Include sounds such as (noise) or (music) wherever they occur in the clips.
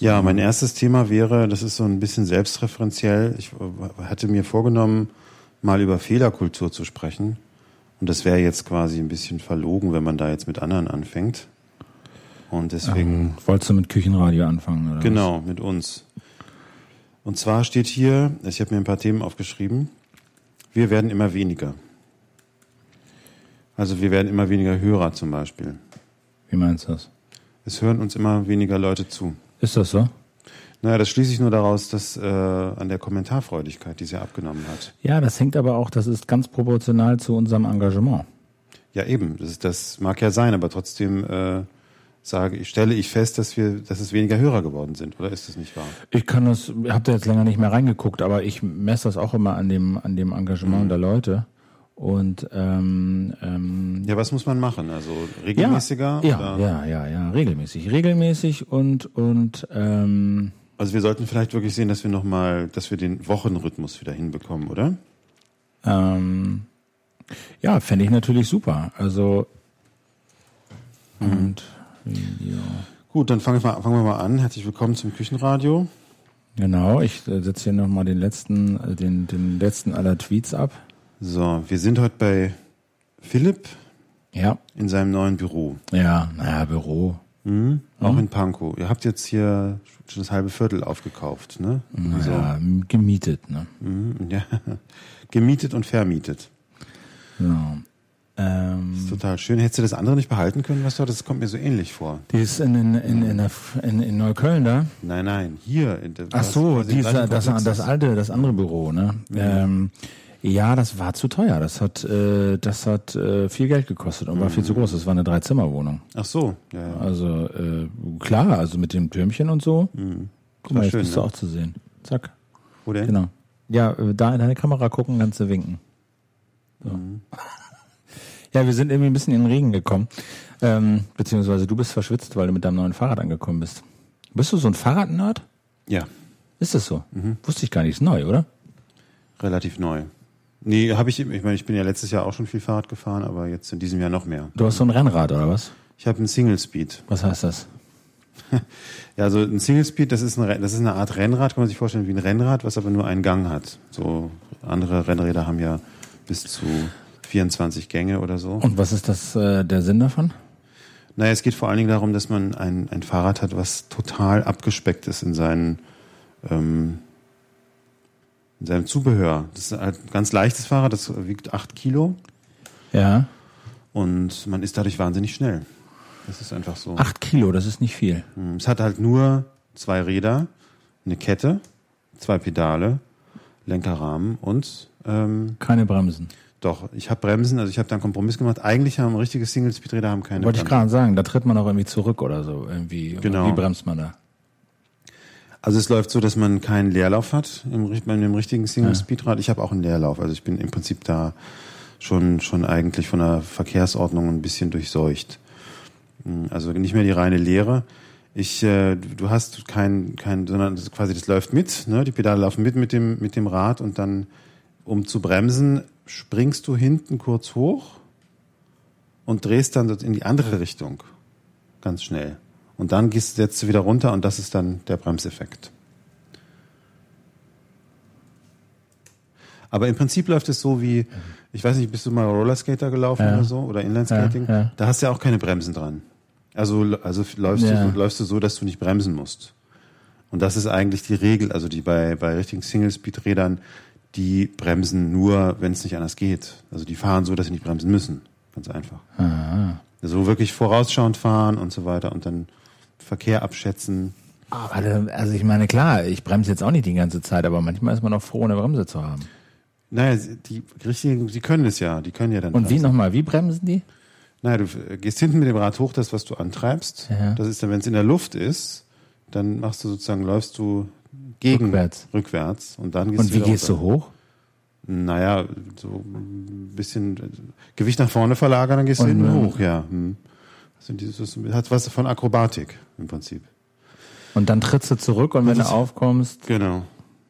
Ja, mein erstes Thema wäre, das ist so ein bisschen selbstreferenziell. Ich hatte mir vorgenommen, mal über Fehlerkultur zu sprechen. Und das wäre jetzt quasi ein bisschen verlogen, wenn man da jetzt mit anderen anfängt. Und deswegen. Ähm, wolltest du mit Küchenradio anfangen, oder? Genau, mit uns. Und zwar steht hier, ich habe mir ein paar Themen aufgeschrieben, wir werden immer weniger. Also wir werden immer weniger Hörer zum Beispiel. Wie meinst du das? Es hören uns immer weniger Leute zu. Ist das so? Naja, das schließe ich nur daraus, dass äh, an der Kommentarfreudigkeit, die sie abgenommen hat. Ja, das hängt aber auch, das ist ganz proportional zu unserem Engagement. Ja, eben. Das, das mag ja sein, aber trotzdem äh, sage ich, stelle ich fest, dass wir, dass es weniger Hörer geworden sind, oder ist das nicht wahr? Ich kann das, ich habe da jetzt länger nicht mehr reingeguckt, aber ich messe das auch immer an dem, an dem Engagement mhm. der Leute. Und ähm, ähm, ja, was muss man machen? Also regelmäßiger? Ja, ja, ja, ja, ja, regelmäßig, regelmäßig und und ähm, also wir sollten vielleicht wirklich sehen, dass wir noch mal, dass wir den Wochenrhythmus wieder hinbekommen, oder? Ähm, ja, fände ich natürlich super. Also mhm. und ja. Gut, dann fangen wir, fangen wir mal an. Herzlich willkommen zum Küchenradio. Genau, ich äh, setze hier nochmal den letzten, äh, den, den letzten aller Tweets ab. So, wir sind heute bei Philipp. Ja. In seinem neuen Büro. Ja, naja, Büro. Mhm. Auch mhm. in Pankow. Ihr habt jetzt hier schon das halbe Viertel aufgekauft, ne? Ja, also. gemietet, ne? Mhm, ja. (laughs) gemietet und vermietet. Ja. Ähm, das ist total schön. Hättest du das andere nicht behalten können, was du Das kommt mir so ähnlich vor. Die ist in, in, in, in, in, in Neukölln da? Nein, nein, hier. In Ach so, dieser, das, das alte, das andere Büro, ne? Ja. Ähm, ja, das war zu teuer. Das hat, äh, das hat äh, viel Geld gekostet und war viel zu groß. Das war eine Dreizimmerwohnung. Ach so, ja. ja. Also äh, klar, also mit dem Türmchen und so. Mhm. Guck mal, jetzt schön, bist ne? du auch zu sehen. Zack. Wo denn? Genau. Ja, äh, da in deine Kamera gucken, kannst du winken. So. Mhm. (laughs) Ja, wir sind irgendwie ein bisschen in den Regen gekommen. Ähm, beziehungsweise du bist verschwitzt, weil du mit deinem neuen Fahrrad angekommen bist. Bist du so ein Fahrradnerd? Ja. Ist das so? Mhm. Wusste ich gar nicht. Ist neu, oder? Relativ neu. Nee, habe ich, ich meine, ich bin ja letztes Jahr auch schon viel Fahrrad gefahren, aber jetzt in diesem Jahr noch mehr. Du hast so ein Rennrad, oder was? Ich habe ein Single Speed. Was heißt das? (laughs) ja, also ein Single Speed, das ist, eine, das ist eine Art Rennrad, kann man sich vorstellen, wie ein Rennrad, was aber nur einen Gang hat. So andere Rennräder haben ja bis zu 24 Gänge oder so. Und was ist das äh, der Sinn davon? Naja, es geht vor allen Dingen darum, dass man ein, ein Fahrrad hat, was total abgespeckt ist in seinen ähm, in seinem Zubehör. Das ist ein ganz leichtes Fahrrad, das wiegt 8 Kilo. Ja. Und man ist dadurch wahnsinnig schnell. Das ist einfach so. 8 Kilo, das ist nicht viel. Hm, es hat halt nur zwei Räder, eine Kette, zwei Pedale, Lenkerrahmen und ähm, keine Bremsen. Doch, ich habe Bremsen, also ich habe da einen Kompromiss gemacht. Eigentlich haben richtige Single-Speed-Räder haben keine Wollte Bremsen. ich gerade sagen, da tritt man auch irgendwie zurück oder so. Irgendwie, genau. Wie bremst man da? Also es läuft so, dass man keinen Leerlauf hat im, bei einem richtigen Single-Speed-Rad. Ich habe auch einen Leerlauf, also ich bin im Prinzip da schon, schon eigentlich von der Verkehrsordnung ein bisschen durchseucht. Hm, also nicht mehr die reine Leere. Ich, äh, du hast kein, kein, sondern das quasi das läuft mit, ne? Die Pedale laufen mit mit dem mit dem Rad und dann, um zu bremsen, springst du hinten kurz hoch und drehst dann in die andere Richtung. Ganz schnell. Und dann setzt du wieder runter und das ist dann der Bremseffekt. Aber im Prinzip läuft es so wie, ich weiß nicht, bist du mal Rollerskater gelaufen ja. oder so oder Inlineskating? Ja, ja. Da hast du ja auch keine Bremsen dran. Also, also läufst, du, läufst du so, dass du nicht bremsen musst. Und das ist eigentlich die Regel, also die bei, bei richtigen Single-Speed-Rädern, die bremsen nur, wenn es nicht anders geht. Also die fahren so, dass sie nicht bremsen müssen. Ganz einfach. Aha. Also wirklich vorausschauend fahren und so weiter und dann Verkehr abschätzen. Also ich meine, klar, ich bremse jetzt auch nicht die ganze Zeit, aber manchmal ist man auch froh, eine Bremse zu haben. Naja, die richtigen, die können es ja, die können ja dann. Und wie nochmal, wie bremsen die? Naja, du gehst hinten mit dem Rad hoch, das, was du antreibst. Ja. Das ist dann, wenn es in der Luft ist, dann machst du sozusagen, läufst du gegen rückwärts. rückwärts und dann gehst und du wie gehst du hoch? Naja, so ein bisschen Gewicht nach vorne verlagern, dann gehst und, du hinten hoch, ja. Hm. Das dieses, hat was von Akrobatik im Prinzip. Und dann trittst du zurück und wenn du aufkommst. Genau.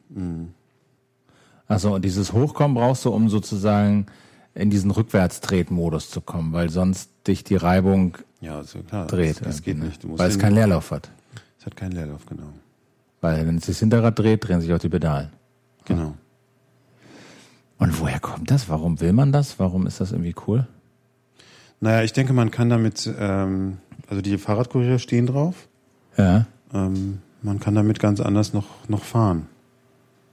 Mhm. Also und dieses Hochkommen brauchst du, um sozusagen in diesen Rückwärtstretmodus zu kommen, weil sonst dich die Reibung ja, also klar, dreht. Das, das geht ne? nicht. weil es keinen Leerlauf hat. Es hat keinen Leerlauf, genau. Weil wenn es das Hinterrad dreht, drehen sich auch die Pedalen. Genau. Und woher kommt das? Warum will man das? Warum ist das irgendwie cool? Naja, ich denke, man kann damit, ähm, also die Fahrradkuriere stehen drauf. Ja. Ähm, man kann damit ganz anders noch, noch fahren.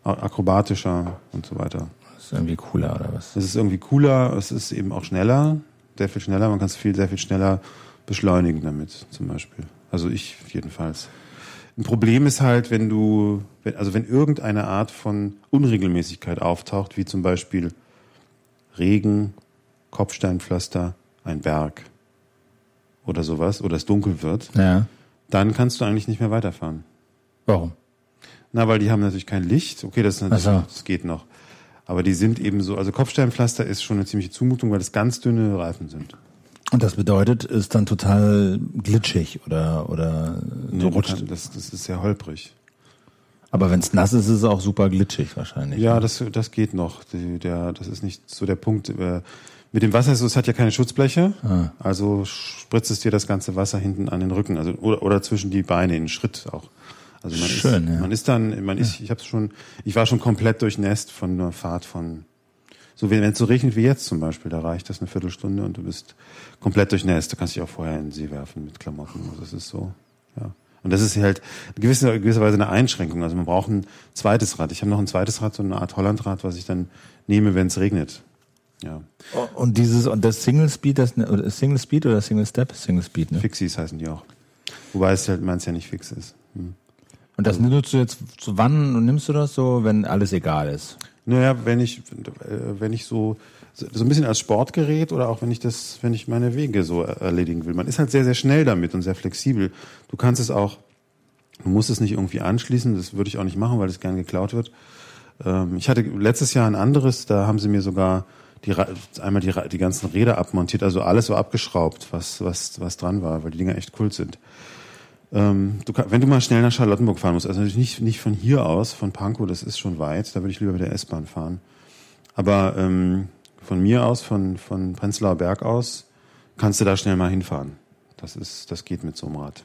Akrobatischer und so weiter. Das ist irgendwie cooler oder was? Es ist irgendwie cooler, es ist eben auch schneller, sehr viel schneller. Man kann es viel, sehr viel schneller beschleunigen damit, zum Beispiel. Also ich jedenfalls. Ein Problem ist halt, wenn du, wenn, also wenn irgendeine Art von Unregelmäßigkeit auftaucht, wie zum Beispiel Regen, Kopfsteinpflaster, ein Berg oder sowas, oder es dunkel wird, Ja. dann kannst du eigentlich nicht mehr weiterfahren. Warum? Na, weil die haben natürlich kein Licht. Okay, das, Ach so. das geht noch. Aber die sind eben so, also Kopfsteinpflaster ist schon eine ziemliche Zumutung, weil das ganz dünne Reifen sind. Und das bedeutet, ist dann total glitschig oder, oder so Nee, rutscht. kann- das, das ist sehr holprig. Aber wenn es nass ist, ist es auch super glitschig wahrscheinlich. Ja, das, das geht noch. Die, der, das ist nicht so der Punkt. Äh, mit dem Wasser, ist so, es hat ja keine Schutzbleche, Ah. also spritzt es dir das ganze Wasser hinten an den Rücken, also oder, oder zwischen die Beine in den Schritt auch. Also man Schön, ist, ja. man ist dann, man ist, ich habe schon, ich war schon komplett durchnässt von einer Fahrt von, so wenn es so regnet wie jetzt zum Beispiel, da reicht das eine Viertelstunde und du bist komplett durchnässt. Du kannst dich auch vorher in den See werfen mit Klamotten. Also das ist so, ja. Und das ist halt gewisser, gewisserweise eine Einschränkung. Also man braucht ein zweites Rad. Ich habe noch ein zweites Rad, so eine Art Hollandrad, was ich dann nehme, wenn es regnet. Ja. Und dieses, und das Single Speed, das, oder Single Speed oder Single Step? Single Speed, ne? Fixies heißen die auch. Wobei es halt meins ja nicht fix ist. Hm. Und das nutzt du jetzt zu wann nimmst du das so, wenn alles egal ist? Naja, wenn ich, äh, wenn ich so, so ein bisschen als Sportgerät oder auch wenn ich das, wenn ich meine Wege so erledigen will. Man ist halt sehr, sehr schnell damit und sehr flexibel. Du kannst es auch, du musst es nicht irgendwie anschließen, das würde ich auch nicht machen, weil es gern geklaut wird. Ähm, Ich hatte letztes Jahr ein anderes, da haben sie mir sogar die, einmal die, die ganzen Räder abmontiert, also alles so abgeschraubt, was, was, was dran war, weil die Dinger echt cool sind. Ähm, du, wenn du mal schnell nach Charlottenburg fahren musst, also natürlich nicht, nicht von hier aus, von Pankow, das ist schon weit, da würde ich lieber mit der S-Bahn fahren. Aber ähm, von mir aus, von, von Prenzlauer Berg aus, kannst du da schnell mal hinfahren. Das ist, das geht mit so einem Rad.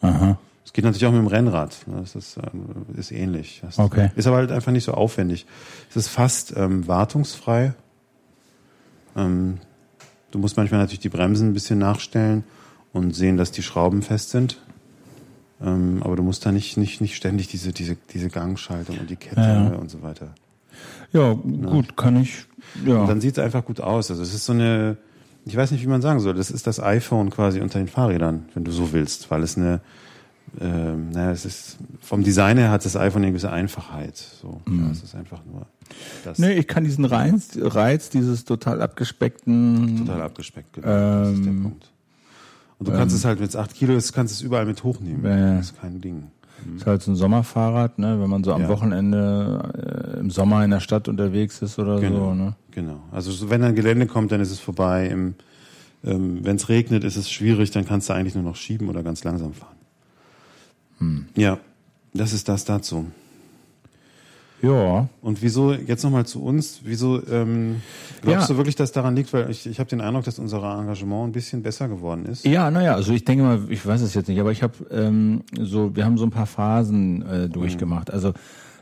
Aha. Es geht natürlich auch mit dem Rennrad. ne, Das ist, ähm, ist ähnlich. Das Okay. Ist aber halt einfach nicht so aufwendig. Es ist fast ähm, wartungsfrei. Ähm, du musst manchmal natürlich die Bremsen ein bisschen nachstellen und sehen, dass die Schrauben fest sind. Ähm, aber du musst da nicht, nicht, nicht ständig diese, diese, diese Gangschaltung und die Kette Ja. und so weiter. Ja, gut, kann ich. Ja. Und dann sieht es einfach gut aus. Also es ist so eine, ich weiß nicht, wie man sagen soll, das ist das iPhone quasi unter den Fahrrädern, wenn du so willst, weil es eine, ähm, naja, es ist, vom Design her hat das iPhone eine gewisse Einfachheit. So, ja, es ist einfach nur das Nee, ich kann diesen Reiz, Reiz dieses total abgespeckten. total abgespeckt. Genau. das ist der Ähm, Punkt. Und du kannst es halt, wenn es 8 Kilo ist, kannst du es überall mit hochnehmen. Ja. Das ist kein Ding. Ist halt so ein Sommerfahrrad, ne? Wenn man so am Ja. Wochenende äh, im Sommer in der Stadt unterwegs ist oder Genau. so, ne? Genau. Also so, wenn ein Gelände kommt, dann ist es vorbei. Im, ähm, wenn es regnet, ist es schwierig, dann kannst du eigentlich nur noch schieben oder ganz langsam fahren. Hm. Ja, das ist das dazu. Ja. Und wieso, jetzt nochmal zu uns, wieso ähm, glaubst Ja. du wirklich, dass daran liegt? Weil ich, ich habe den Eindruck, dass unser Engagement ein bisschen besser geworden ist. Ja, naja, also ich denke mal, ich weiß es jetzt nicht, aber ich habe ähm, so, wir haben so ein paar Phasen äh, durchgemacht. Also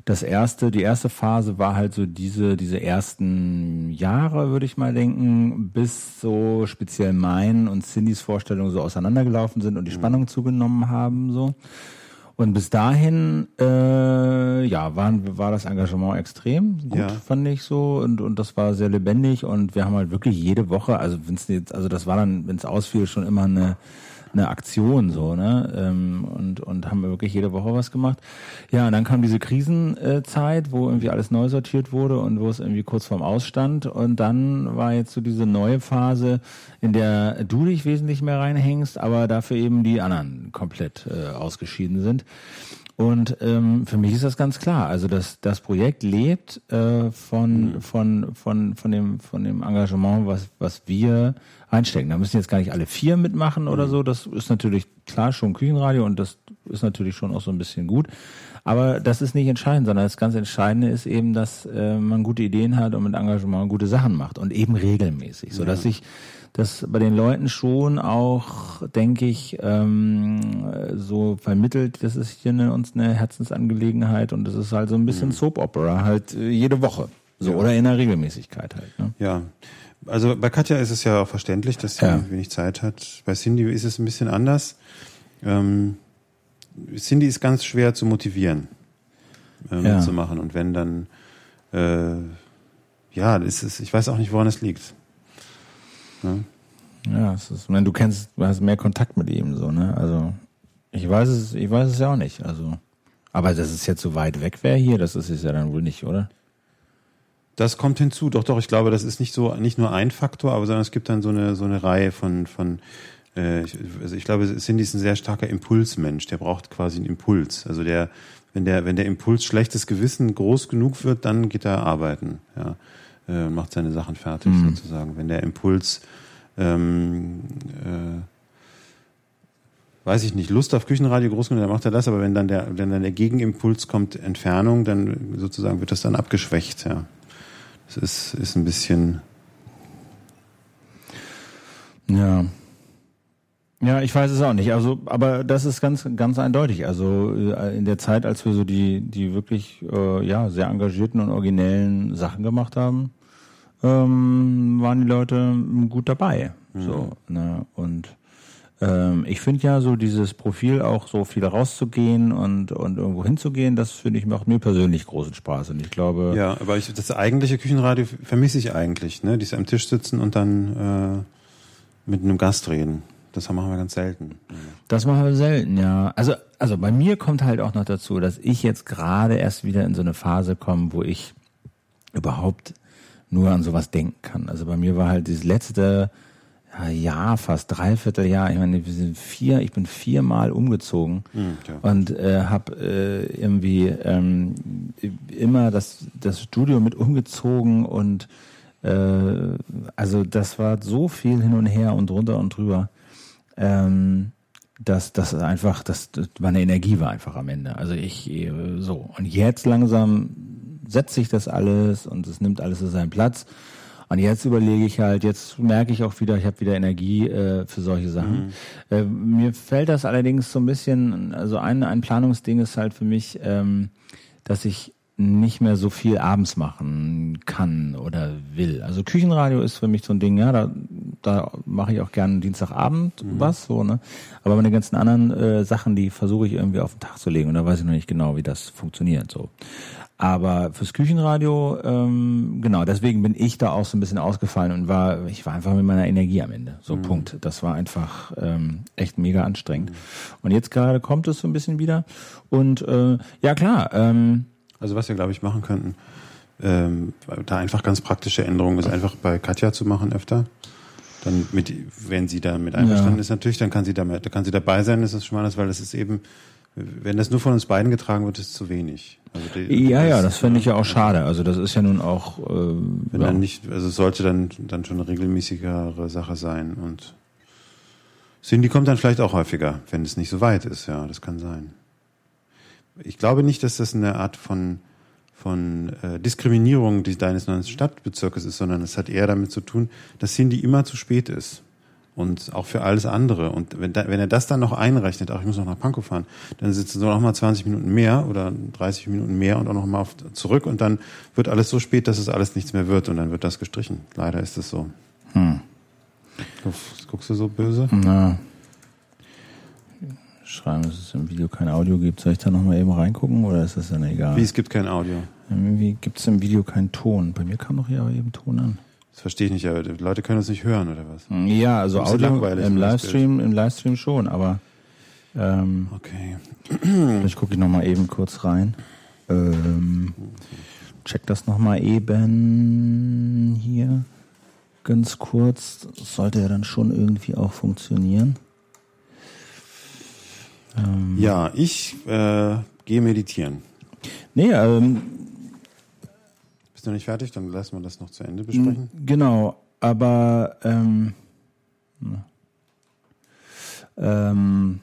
das erste, die erste Phase war halt so diese, diese ersten Jahre, würde ich mal denken, bis so speziell mein und Cindys Vorstellungen so auseinandergelaufen sind und die Spannung zugenommen haben, so. Und bis dahin, äh, ja, waren, war das Engagement extrem gut, Ja. fand ich so. Und, und das war sehr lebendig und wir haben halt wirklich jede Woche, also wenn's jetzt, also das war dann, wenn es ausfiel, schon immer eine, eine Aktion so, ne? Ähm, und, und haben wir wirklich jede Woche was gemacht. Ja, und dann kam diese Krisenzeit, wo irgendwie alles neu sortiert wurde und wo es irgendwie kurz vorm Ausstand. Und dann war jetzt so diese neue Phase, in der du dich wesentlich mehr reinhängst, aber dafür eben die anderen komplett äh, ausgeschieden sind. Und ähm, für mich ist das ganz klar. Also das, das Projekt lebt äh, von, von, von, von, dem, von dem Engagement, was, was wir einstecken. Da müssen jetzt gar nicht alle vier mitmachen oder so. Das ist natürlich klar schon Küchenradio und das ist natürlich schon auch so ein bisschen gut. Aber das ist nicht entscheidend, sondern das ganz Entscheidende ist eben, dass äh, man gute Ideen hat und mit Engagement gute Sachen macht und eben regelmäßig, so dass ja. ich das bei den Leuten schon auch, denke ich, ähm, so vermittelt, das ist hier eine, uns eine Herzensangelegenheit und das ist halt so ein bisschen mhm. Soap Opera, halt äh, jede Woche. So, ja. oder in der Regelmäßigkeit halt. Ne? Ja. Also bei Katja ist es ja auch verständlich, dass sie ja. wenig Zeit hat. Bei Cindy ist es ein bisschen anders. Ähm, Cindy ist ganz schwer zu motivieren, äh, ja. zu machen. Und wenn dann, äh, ja, ist es, ich weiß auch nicht, woran es liegt. Ne? Ja, es ist, wenn du kennst, du hast mehr Kontakt mit ihm, so, ne? Also, ich weiß es, ich weiß es ja auch nicht, also. Aber dass es jetzt so weit weg wäre hier, das ist es ja dann wohl nicht, oder? Das kommt hinzu, doch, doch, ich glaube, das ist nicht so, nicht nur ein Faktor, aber sondern es gibt dann so eine, so eine Reihe von, von, äh, ich, also ich glaube, Cindy ist ein sehr starker Impulsmensch, der braucht quasi einen Impuls. Also der, wenn der, wenn der Impuls schlechtes Gewissen groß genug wird, dann geht er arbeiten, ja, äh, macht seine Sachen fertig mhm. sozusagen. Wenn der Impuls ähm, äh, weiß ich nicht, Lust auf Küchenradio groß genug, dann macht er das, aber wenn dann der, wenn dann der Gegenimpuls kommt, Entfernung, dann sozusagen wird das dann abgeschwächt, ja. Das ist, ist ein bisschen. Ja. Ja, ich weiß es auch nicht. Also, aber das ist ganz, ganz eindeutig. Also äh, in der Zeit, als wir so die, die wirklich äh, ja sehr engagierten und originellen Sachen gemacht haben, ähm, waren die Leute gut dabei. Mhm. So, ne? Und ähm, ich finde ja so dieses Profil auch so viel rauszugehen und, und irgendwo hinzugehen, das finde ich macht mir persönlich großen Spaß. Und ich glaube. Ja, aber ich, das eigentliche Küchenradio vermisse ich eigentlich, ne? Dieses am Tisch sitzen und dann äh, mit einem Gast reden. Das machen wir ganz selten. Das machen wir selten, ja. Also, also bei mir kommt halt auch noch dazu, dass ich jetzt gerade erst wieder in so eine Phase komme, wo ich überhaupt nur an sowas denken kann. Also bei mir war halt dieses letzte Jahr, fast dreiviertel Jahr. Ich meine, wir sind vier, ich bin viermal umgezogen mhm, und äh, habe äh, irgendwie ähm, immer das, das Studio mit umgezogen und äh, also das war so viel hin und her und drunter und drüber. Ähm, dass das einfach, dass das meine Energie war einfach am Ende. Also ich äh, so und jetzt langsam setzt sich das alles und es nimmt alles so seinen Platz. Und jetzt überlege ich halt, jetzt merke ich auch wieder, ich habe wieder Energie äh, für solche Sachen. Mhm. Äh, mir fällt das allerdings so ein bisschen, also ein, ein Planungsding ist halt für mich, ähm, dass ich nicht mehr so viel abends machen kann oder will. Also Küchenradio ist für mich so ein Ding, ja, da, da mache ich auch gerne Dienstagabend mhm. was, so, ne? Aber meine ganzen anderen äh, Sachen, die versuche ich irgendwie auf den Tag zu legen und da weiß ich noch nicht genau, wie das funktioniert, so. Aber fürs Küchenradio, ähm, genau, deswegen bin ich da auch so ein bisschen ausgefallen und war, ich war einfach mit meiner Energie am Ende. So, mhm. Punkt. Das war einfach ähm, echt mega anstrengend. Mhm. Und jetzt gerade kommt es so ein bisschen wieder. Und äh, ja klar. Ähm, also was wir, glaube ich, machen könnten, ähm, da einfach ganz praktische Änderungen ist einfach bei Katja zu machen öfter. Dann mit, wenn sie da mit einverstanden ja. ist natürlich, dann kann sie da, dann kann sie dabei sein, das ist schon mal das, weil das ist eben, wenn das nur von uns beiden getragen wird, ist zu wenig. Also die, ja, ja, das fände ich ja auch schade. Also das ist ja nun auch. Äh, Wenn ja. dann nicht, also es sollte dann dann schon eine regelmäßigere Sache sein und Cindy kommt dann vielleicht auch häufiger, wenn es nicht so weit ist. Ja, das kann sein. Ich glaube nicht, dass das eine Art von von äh, Diskriminierung deines neuen Stadtbezirkes ist, sondern es hat eher damit zu tun, dass Cindy immer zu spät ist und auch für alles andere. Und wenn, da, wenn er das dann noch einrechnet, auch ich muss noch nach Pankow fahren, dann sitzen so noch mal 20 Minuten mehr oder 30 Minuten mehr und auch noch mal auf, zurück und dann wird alles so spät, dass es alles nichts mehr wird und dann wird das gestrichen. Leider ist es so. Hm. Guckst du so böse? Na. Schreiben, dass es im Video kein Audio gibt. Soll ich da noch mal eben reingucken oder ist das dann egal? Wie, es gibt kein Audio? Irgendwie gibt es im Video keinen Ton. Bei mir kam doch hier aber eben Ton an. Das verstehe ich nicht, aber die Leute können uns nicht hören, oder was? Ja, also Audio im Livestream, im Livestream schon, aber ähm, okay. (clears throat) Vielleicht gucke ich nochmal eben kurz rein. Ähm, check das nochmal eben hier. Ganz kurz. Das sollte ja dann schon irgendwie auch funktionieren. Ähm, ja, ich äh, gehe meditieren. Nee, ähm, du nicht fertig? Dann lassen wir das noch zu Ende besprechen. Genau, aber ähm, ähm,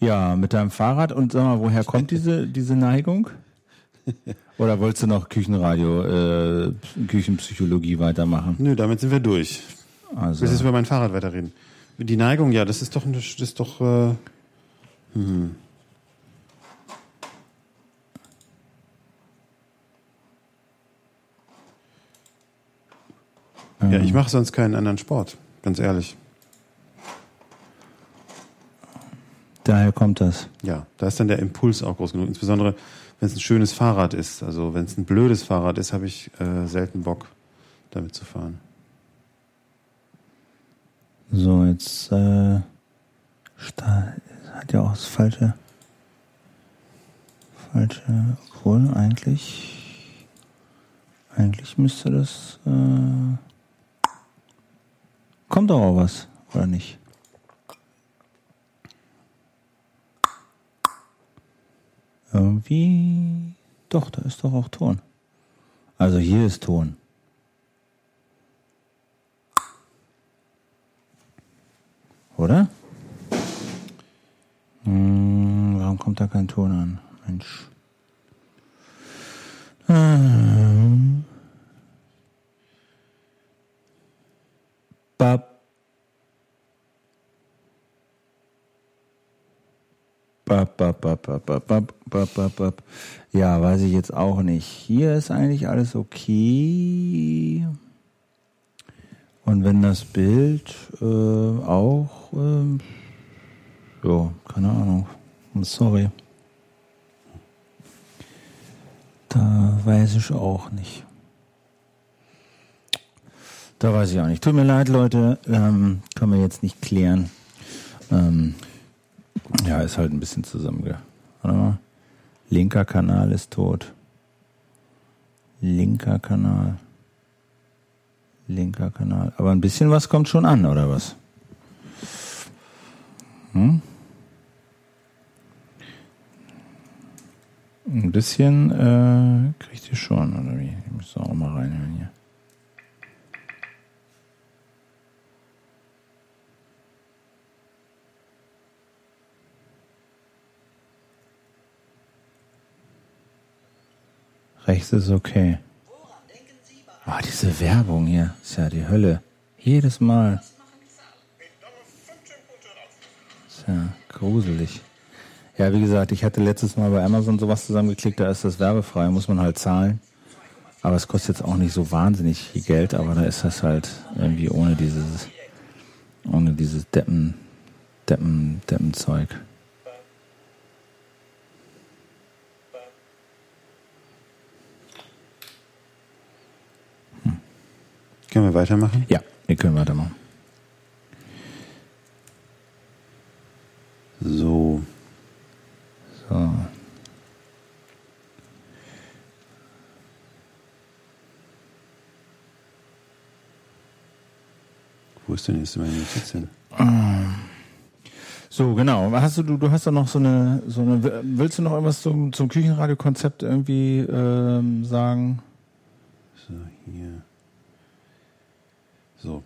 Ja, mit deinem Fahrrad. Und sag mal, woher kommt diese, diese Neigung? (laughs) Oder wolltest du noch Küchenradio, äh, Küchenpsychologie weitermachen? Nö, damit sind wir durch. Also, Willst du jetzt über mein Fahrrad weiterreden? Die Neigung, ja, das ist doch, das ist doch, äh, hm. Ja, ich mache sonst keinen anderen Sport, ganz ehrlich. daher kommt das. Ja, da ist dann der Impuls auch groß genug. Insbesondere, wenn es ein schönes Fahrrad ist. Also wenn es ein blödes Fahrrad ist, habe ich äh, selten Bock, damit zu fahren. So, jetzt äh, hat ja auch das falsche, falsche, obwohl eigentlich, eigentlich müsste das, äh, kommt doch auch was, oder nicht? Irgendwie, doch, da ist doch auch Ton. Also hier ist Ton. Oder? Hm, warum kommt da kein Ton an? Mensch. Ähm. Ba Bap, bap, bap, bap, bap, bap, bap, bap. Ja, weiß ich jetzt auch nicht. Hier ist eigentlich alles okay. Und wenn das Bild äh, auch äh, ja, keine Ahnung, sorry. Da weiß ich auch nicht. Da weiß ich auch nicht. Tut mir leid, Leute, ähm, können wir jetzt nicht klären. Ähm, ja, ist halt ein bisschen zusammenge... Warte mal. Linker Kanal ist tot. Linker Kanal. Linker Kanal. Aber ein bisschen was kommt schon an, oder was? Hm? Ein bisschen äh, kriegt ihr schon, oder wie? Ich muss auch mal reinhören hier. Rechts ist okay. Oh, diese Werbung hier ist ja die Hölle. Jedes Mal. Ist ja gruselig. Ja, wie gesagt, ich hatte letztes Mal bei Amazon sowas zusammengeklickt, da ist das werbefrei, muss man halt zahlen. Aber es kostet jetzt auch nicht so wahnsinnig viel Geld, aber da ist das halt irgendwie ohne dieses, ohne dieses Deppen, Deppen, Deppenzeug. Können wir weitermachen? Ja, wir können weitermachen. So. So. Wo ist denn jetzt meine Notiz hin? So, genau. Hast du, du, du hast doch noch so eine, so eine, willst du noch irgendwas zum, zum Küchenradiokonzept irgendwie ähm, sagen? So, hier. So.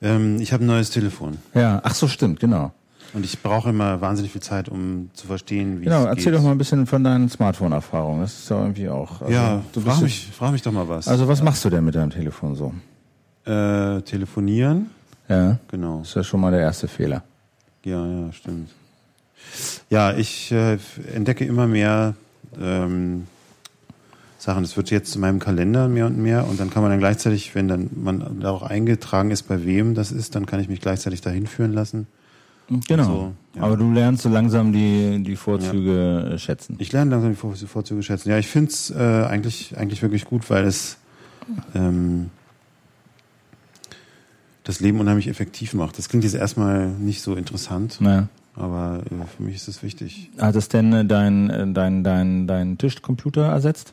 Ähm, ich habe ein neues Telefon. Ja, ach so, stimmt, genau. Und ich brauche immer wahnsinnig viel Zeit, um zu verstehen, wie Genau, es erzähl geht. doch mal ein bisschen von deinen Smartphone-Erfahrungen. Das ist ja irgendwie auch. Also, ja, du frag mich, frag mich doch mal was. Also, was machst du denn mit deinem Telefon so? äh, telefonieren, Ja, genau. das ist ja schon mal der erste Fehler. Ja, ja, stimmt. Ja, ich äh, entdecke immer mehr ähm, Sachen. Es wird jetzt zu meinem Kalender mehr und mehr und dann kann man dann gleichzeitig, wenn dann man da auch eingetragen ist, bei wem das ist, dann kann ich mich gleichzeitig dahin führen lassen. Genau. So, ja. Aber du lernst so langsam die, die Vorzüge äh, schätzen. Ich lerne langsam die Vor- Vorzüge schätzen. Ja, ich finde es äh, eigentlich, eigentlich wirklich gut, weil es ähm, das Leben unheimlich effektiv macht. Das klingt jetzt erstmal nicht so interessant, Ja. aber äh, für mich ist es wichtig. Hat es denn äh, dein, äh, dein, dein, dein Tischcomputer ersetzt?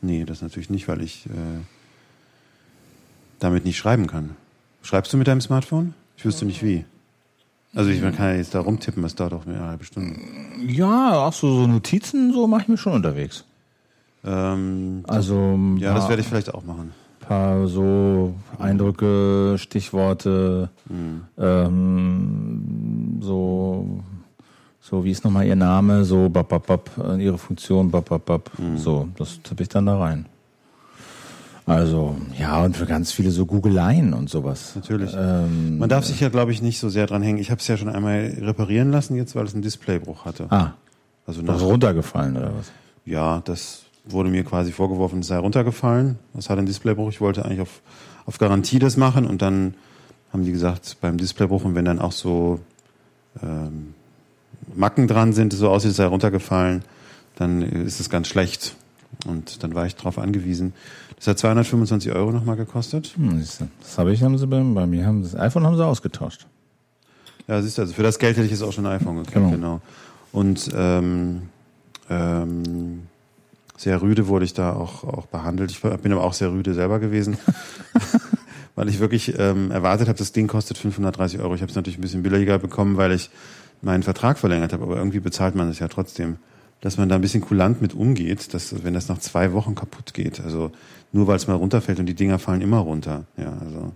Nee, das natürlich nicht, weil ich äh, damit nicht schreiben kann. Schreibst du mit deinem Smartphone? Ich wüsste nicht wie. Also ich man kann ja jetzt da rumtippen, das dauert auch eine halbe Stunde. Ja, auch so, so Notizen, so mache ich mir schon unterwegs. Ähm, Also ja, das werde ich vielleicht auch machen. Paar so Eindrücke, Stichworte, Hm. ähm, so So, wie ist nochmal Ihr Name? So, bap, bap, bap, äh, Ihre Funktion, bap, bap, bap. Mhm. So, das tippe ich dann da rein. Also, ja, und für ganz viele so Googleien und sowas. Natürlich. Ähm, Man darf sich ja, glaube ich, nicht so sehr dran hängen. Ich habe es ja schon einmal reparieren lassen jetzt, weil es einen Displaybruch hatte. ah, Also das ist runtergefallen oder was? ja, das wurde mir quasi vorgeworfen, es sei runtergefallen. Das hat einen Displaybruch. Ich wollte eigentlich auf, auf Garantie das machen und dann haben die gesagt, beim Displaybruch und wenn dann auch so ähm, Macken dran sind, so aussieht, es sei runtergefallen, dann ist es ganz schlecht. Und dann war ich darauf angewiesen. Das hat 225 Euro nochmal gekostet. Hm, das habe ich, haben sie bei, bei mir, haben sie, das iPhone haben sie ausgetauscht. Ja, siehst du, also für das Geld hätte ich jetzt auch schon ein iPhone gekriegt, Genau. genau. Und ähm, ähm, sehr rüde wurde ich da auch, auch behandelt. Ich bin aber auch sehr rüde selber gewesen, (laughs) weil ich wirklich ähm, erwartet habe, das Ding kostet 530 Euro. Ich habe es natürlich ein bisschen billiger bekommen, weil ich meinen Vertrag verlängert habe, aber irgendwie bezahlt man es ja trotzdem. Dass man da ein bisschen kulant mit umgeht, dass, wenn das nach zwei Wochen kaputt geht, also nur weil es mal runterfällt und die Dinger fallen immer runter. Ja, also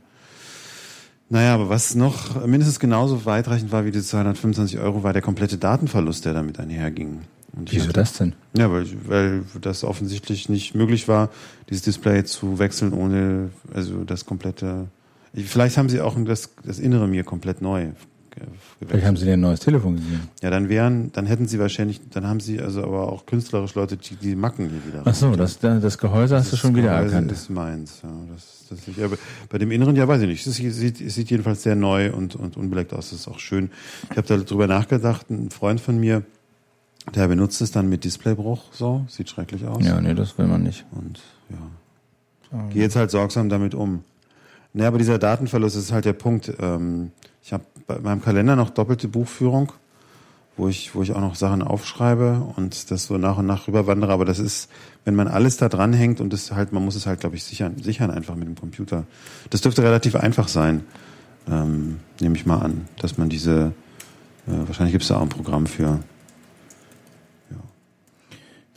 naja, aber was noch mindestens genauso weitreichend war wie die 225 Euro, war der komplette Datenverlust, der damit einherging. Ich Wieso das denn? Ja, weil, weil das offensichtlich nicht möglich war, dieses Display zu wechseln ohne, also das komplette. Ich- Vielleicht haben sie auch das, das Innere mir komplett neu ge- Vielleicht haben sie dir ein neues Telefon gegeben. Ja, dann wären, dann hätten sie wahrscheinlich, dann haben sie also aber auch künstlerisch Leute, die, die Macken hier wieder. Ach so, das, das Gehäuse hast du schon wieder Gehäuse erkannt. ist meins. Ja, das, das nicht, aber bei dem Inneren, ja, weiß ich nicht. Es sieht, es sieht jedenfalls sehr neu und, und unbeleckt aus. Das ist auch schön. Ich habe darüber nachgedacht. Ein Freund von mir, der benutzt es dann mit Displaybruch. So, sieht schrecklich aus. Ja, nee, das will man nicht. Und ja, gehe jetzt halt sorgsam damit um. Ne, aber dieser Datenverlust ist halt der Punkt. Ähm, ich habe bei meinem Kalender noch doppelte Buchführung, wo ich, wo ich auch noch Sachen aufschreibe und das so nach und nach rüberwandere. Aber das ist, wenn man alles da dranhängt und das halt, man muss es halt, glaube ich, sichern, sichern einfach mit dem Computer. Das dürfte relativ einfach sein, ähm, nehme ich mal an, dass man diese, äh, wahrscheinlich gibt es da auch ein Programm für.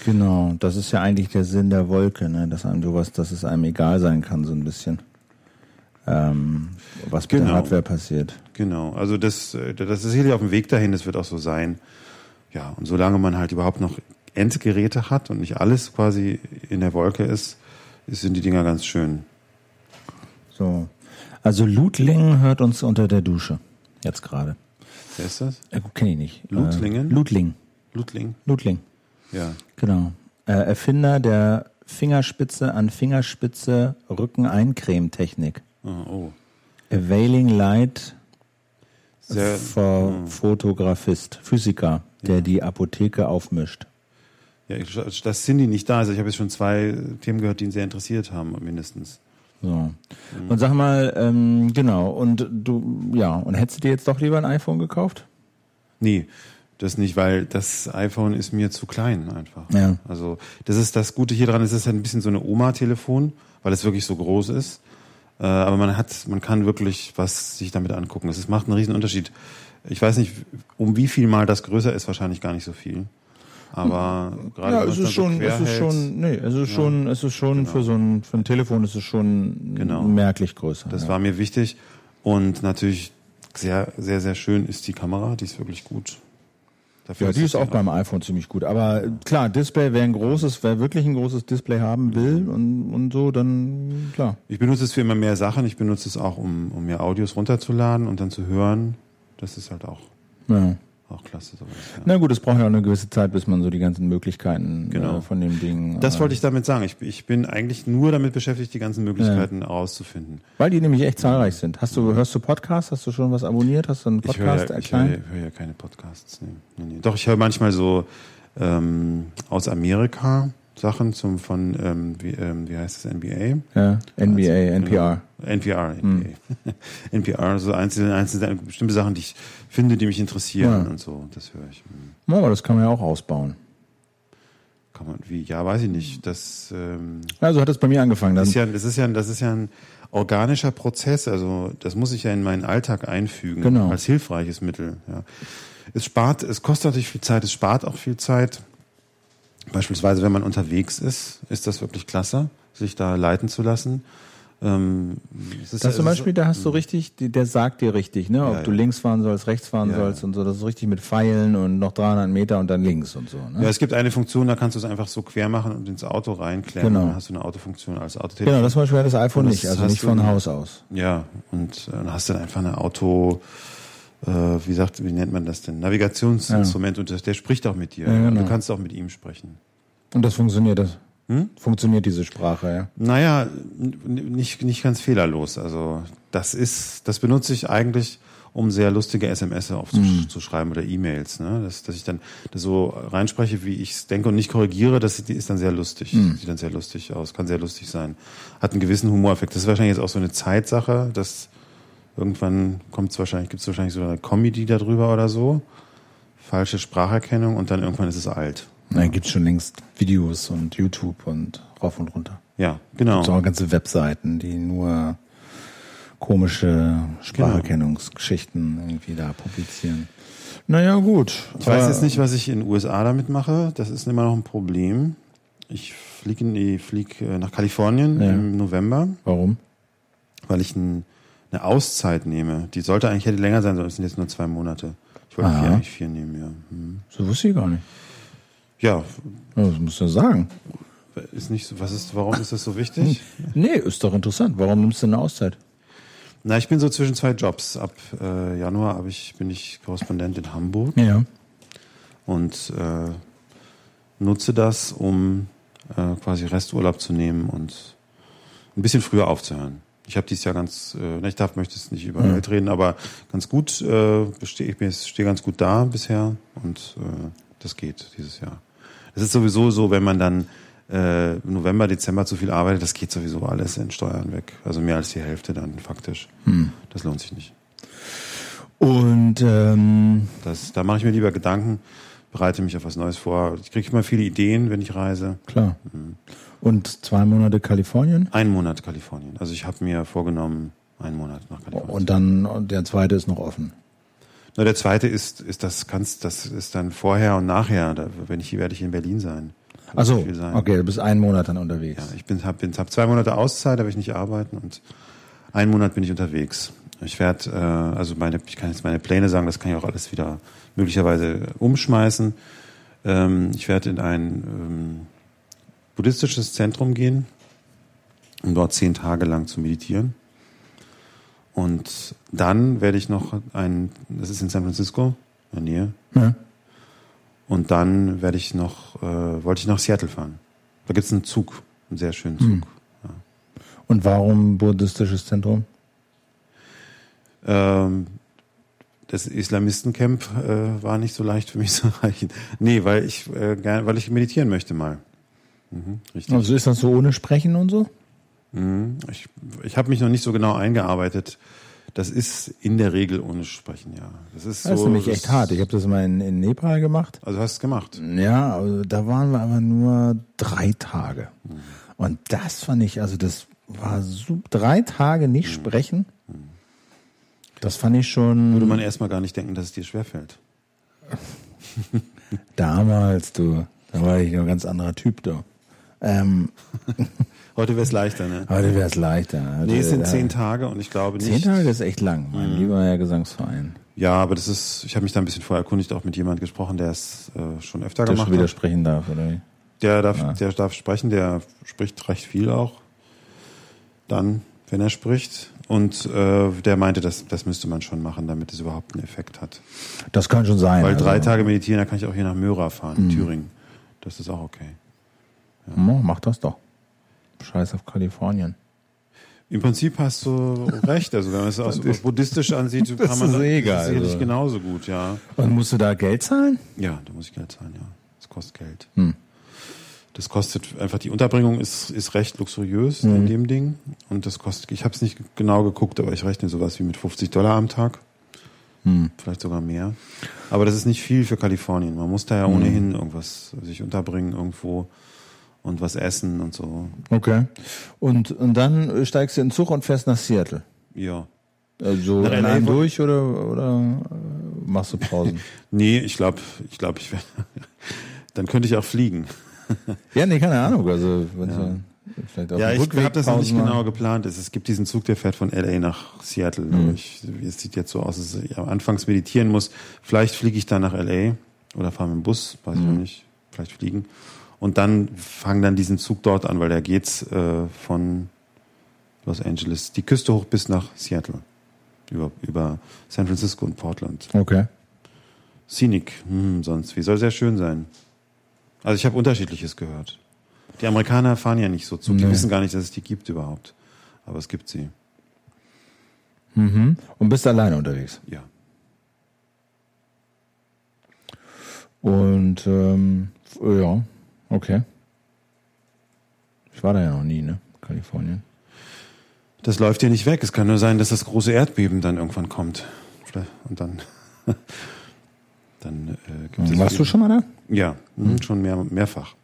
Genau, das ist ja eigentlich der Sinn der Wolke, ne? dass einem sowas, dass es einem egal sein kann, so ein bisschen. Ähm, was mit der Genau. Hardware passiert. Genau, also das, äh, das ist sicherlich auf dem Weg dahin, das wird auch so sein. Ja, und solange man halt überhaupt noch Endgeräte hat und nicht alles quasi in der Wolke ist, sind die Dinger ganz schön. So. Also Ludling hört uns unter der Dusche. Jetzt gerade. Wer ist das? Äh, Kenne ich nicht. Ludlingen? Äh, Ludling. Ludling? Ludling. Ja. Genau. Äh, Erfinder der Fingerspitze an Fingerspitze Rücken-Eincremetechnik. Oh, oh. Availing Light Sehr, for Fotografist, Physiker, der die Apotheke aufmischt. ja, ich- dass Cindy nicht da ist. Ich habe jetzt schon zwei Themen gehört, die ihn sehr interessiert haben, mindestens. So. Und sag mal, ähm, genau, und du, ja, und hättest du dir jetzt doch lieber ein iPhone gekauft? Nee, das nicht, weil das iPhone ist mir zu klein einfach. Ja. Also das ist das Gute hier dran, es ist ein bisschen so eine Oma-Telefon, weil es wirklich so groß ist. Äh, aber man hat, man kann wirklich was sich damit angucken. Es macht einen riesen Unterschied. Ich weiß nicht, um wie viel mal das größer ist, wahrscheinlich gar nicht so viel. Aber gerade Ja, es ist schon, so es ist schon, nee, es ist schon, es ist schon für so ein, für ein Telefon ist es schon Genau. merklich größer. Das ja. war mir wichtig. Und natürlich sehr, sehr, sehr schön ist die Kamera, die ist wirklich gut. Dafür Ja, die ist auch beim iPhone ziemlich gut. Aber klar, Display, wer ein großes, wer wirklich ein großes Display haben will und, und so, dann klar. Ich benutze es für immer mehr Sachen. Ich benutze es auch, um, um mir Audios runterzuladen und dann zu hören. Das ist halt auch, Ja. Auch klasse. Sowas, ja. Na gut, es braucht ja auch eine gewisse Zeit, bis man so die ganzen Möglichkeiten Genau. äh, von dem Ding. Das äh, wollte ich damit sagen. Ich, ich bin eigentlich nur damit beschäftigt, die ganzen Möglichkeiten herauszufinden. Weil die nämlich echt zahlreich sind. Hast du, hörst du Podcasts? Hast du schon was abonniert? Hast du einen Podcast ja, ich höre, erklärt? ja- höre ja keine Podcasts. Nee, nee, nee. Doch, ich höre manchmal so ähm, aus Amerika Sachen zum von, ähm, wie, ähm, wie heißt es, NBA? Ja, NBA, Also, NPR. Genau. NPR, NPA. (laughs) NPR, so einzelne, einzelne, bestimmte Sachen, die ich finde, die mich interessieren Ja. und so. Das höre ich. Hm. Ja, aber das kann man ja auch ausbauen. Kann man, wie, ja, weiß ich nicht. Das, ähm, Also hat es bei mir angefangen. Dann, ist ja, das ist ja, das ist ja ein organischer Prozess. Also, das muss ich ja in meinen Alltag einfügen. Genau. Als hilfreiches Mittel, ja. Es spart, es kostet natürlich viel Zeit, es spart auch viel Zeit. Beispielsweise, wenn man unterwegs ist, ist das wirklich klasse, sich da leiten zu lassen. Ähm, das das zum Beispiel, da hast du richtig, der sagt dir richtig, ne, ob ja, du links fahren sollst, rechts fahren ja, sollst und so. Das ist richtig mit Pfeilen und noch 300 Meter und dann links und so. Ne? Ja, es gibt eine Funktion, da kannst du es einfach so quer machen und ins Auto reinklemmen. Genau. Dann hast du eine Autofunktion als Autotelefon. Genau, das zum Beispiel hat das iPhone nicht, also nicht von Haus aus. Ja, und äh, dann hast du dann einfach eine Auto, äh, wie sagt, wie nennt man das denn? Navigationsinstrument und das, der spricht auch mit dir. Genau. Du kannst auch mit ihm sprechen. Und das funktioniert das? Hm? Funktioniert diese Sprache, ja? Naja, nicht, nicht ganz fehlerlos. Also das ist, das benutze ich eigentlich, um sehr lustige SMS aufzuschreiben hm. oder E-Mails. Ne? Dass, dass ich dann so reinspreche, wie ich es denke und nicht korrigiere, das ist dann sehr lustig. Hm. Sieht dann sehr lustig aus, kann sehr lustig sein. Hat einen gewissen Humoreffekt. Das ist wahrscheinlich jetzt auch so eine Zeitsache, dass irgendwann kommt es wahrscheinlich, gibt es wahrscheinlich so eine Comedy darüber oder so. Falsche Spracherkennung und dann irgendwann ist es alt. Na, gibt schon längst Videos und YouTube und rauf und runter. Ja, genau. Gibt auch ganze Webseiten, die nur komische Spracherkennungsgeschichten genau. irgendwie da publizieren. Naja, gut. Ich weiß jetzt nicht, was ich in den USA damit mache. Das ist immer noch ein Problem. Ich fliege flieg äh, nach Kalifornien ja. im November. Warum? Weil ich ein, eine Auszeit nehme. Die sollte eigentlich hätte länger sein, sondern es sind jetzt nur zwei Monate. Ich wollte vier, eigentlich vier nehmen, ja. Hm. So wusste ich gar nicht. Ja. Das musst du sagen. Ist nicht so, was ist, warum ist das so wichtig? (laughs) Nee, ist doch interessant. Warum nimmst du eine Auszeit? Na, ich bin so zwischen zwei Jobs. Ab äh, Januar hab ich, bin ich Korrespondent in Hamburg. Ja. Und äh, nutze das, um äh, quasi Resturlaub zu nehmen und ein bisschen früher aufzuhören. Ich habe dieses Jahr ganz, äh, ich darf, möchte es nicht über ja. reden, aber ganz gut, äh, stehe ich stehe ganz gut da bisher und äh, das geht dieses Jahr. Es ist sowieso so, wenn man dann äh, November, Dezember zu viel arbeitet, das geht sowieso alles in Steuern weg. Also mehr als die Hälfte dann faktisch. Hm. Das lohnt sich nicht. Und ähm, das, da mache ich mir lieber Gedanken, bereite mich auf was Neues vor. Ich kriege immer viele Ideen, wenn ich reise. Klar. Mhm. Und zwei Monate Kalifornien? Ein Monat Kalifornien. Also ich habe mir vorgenommen, einen Monat nach Kalifornien. Und dann und der zweite ist noch offen. Na, der zweite ist, ist das kannst, das ist dann vorher und nachher. Da, wenn ich werde ich in Berlin sein. Also okay, du bist einen Monat dann unterwegs. Ja, ich bin habe bin, hab zwei Monate Auszeit, da will ich nicht arbeiten und einen Monat bin ich unterwegs. Ich werde, äh, also meine, ich kann jetzt meine Pläne sagen, das kann ich auch alles wieder möglicherweise umschmeißen. Ähm, ich werde in ein ähm, buddhistisches Zentrum gehen, um dort zehn Tage lang zu meditieren. Und dann werde ich noch ein, das ist in San Francisco, in der Nähe. Ja. Und dann werde ich noch, äh, wollte ich nach Seattle fahren. Da gibt es einen Zug, einen sehr schönen Zug. Hm. Ja. Und warum buddhistisches Zentrum? Ähm, das Islamistencamp äh, war nicht so leicht für mich zu erreichen. Nee, weil ich, äh, weil ich meditieren möchte mal. Mhm. Also ist das so ohne Sprechen und so? Mhm. Ich, ich habe mich noch nicht so genau eingearbeitet. Das ist in der Regel ohne Sprechen, ja. Das ist, so, das ist nämlich echt hart. Ich habe das mal in, in Nepal gemacht. Also hast du es gemacht? Ja, also da waren wir aber nur drei Tage. Mhm. Und das fand ich, also das war so drei Tage nicht mhm. sprechen. Mhm. Das fand ich schon. Würde man erstmal gar nicht denken, dass es dir schwerfällt. (laughs) Damals, du, da war ich noch ein ganz anderer Typ, du. Ähm, (laughs) Heute wäre es leichter, ne? Heute wäre es leichter. Heute, nee, es sind zehn Tage und ich glaube nicht. Zehn Tage ist echt lang, mein mhm. lieber Herr Gesangsverein. Ja, aber das ist, ich habe mich da ein bisschen vorher erkundigt, auch mit jemand gesprochen, der es äh, schon öfter der gemacht schon wieder hat. sprechen darf, oder wie? Der darf, ja. der darf sprechen, der spricht recht viel auch. Dann, wenn er spricht. Und äh, der meinte, das, das müsste man schon machen, damit es überhaupt einen Effekt hat. Das kann schon sein. Weil also. drei Tage meditieren, da kann ich auch hier nach Möhra fahren, mhm. Thüringen. Das ist auch okay. Ja. Mach das doch. Scheiß auf Kalifornien. Im Prinzip hast du recht. Also wenn man es aus buddhistisch ansieht, (laughs) kann man das, eh egal, sicherlich also. genauso gut, ja. Und musst du da Geld zahlen? Ja, da muss ich Geld zahlen, ja. Das kostet Geld. Hm. Das kostet einfach die Unterbringung ist ist recht luxuriös hm. in dem Ding und das kostet. Ich habe es nicht genau geguckt, aber ich rechne sowas wie mit 50 Dollar am Tag. Hm. Vielleicht sogar mehr. Aber das ist nicht viel für Kalifornien. Man muss da ja hm. ohnehin irgendwas sich unterbringen irgendwo und was essen und so. Okay. Und, und dann steigst du in den Zug und fährst nach Seattle. Ja. Also in einem durch oder, oder machst du Pausen? (laughs) nee, ich glaube, ich glaube, ich werde. (laughs) dann könnte ich auch fliegen. (laughs) ja, nee, keine Ahnung. Also, ja. Vielleicht auf Ja, ich habe das noch nicht genau machen. geplant. Es, es gibt diesen Zug, der fährt von LA nach Seattle. aber Ich, es sieht jetzt so aus, dass ich am anfangs meditieren muss. Vielleicht fliege ich dann nach LA oder fahre mit dem Bus, weiß ich noch nicht. Vielleicht fliegen. Und dann fangen dann diesen Zug dort an, weil der geht's äh, von Los Angeles die Küste hoch bis nach Seattle. Über, über San Francisco und Portland. Okay. Scenic, hm, sonst wie. Soll sehr schön sein. Also ich habe unterschiedliches gehört. Die Amerikaner fahren ja nicht so Zug. Die Nee. wissen gar nicht, dass es die gibt überhaupt. Aber es gibt sie. Mhm. Und bist alleine unterwegs. Ja. Und ähm, ja, okay. Ich war da ja noch nie, ne? Kalifornien. Das läuft ja nicht weg. Es kann nur sein, dass das große Erdbeben dann irgendwann kommt. Und dann, (laughs) dann äh, gibt es. Warst du schon mal da? Ja, mhm. schon mehr, mehrfach.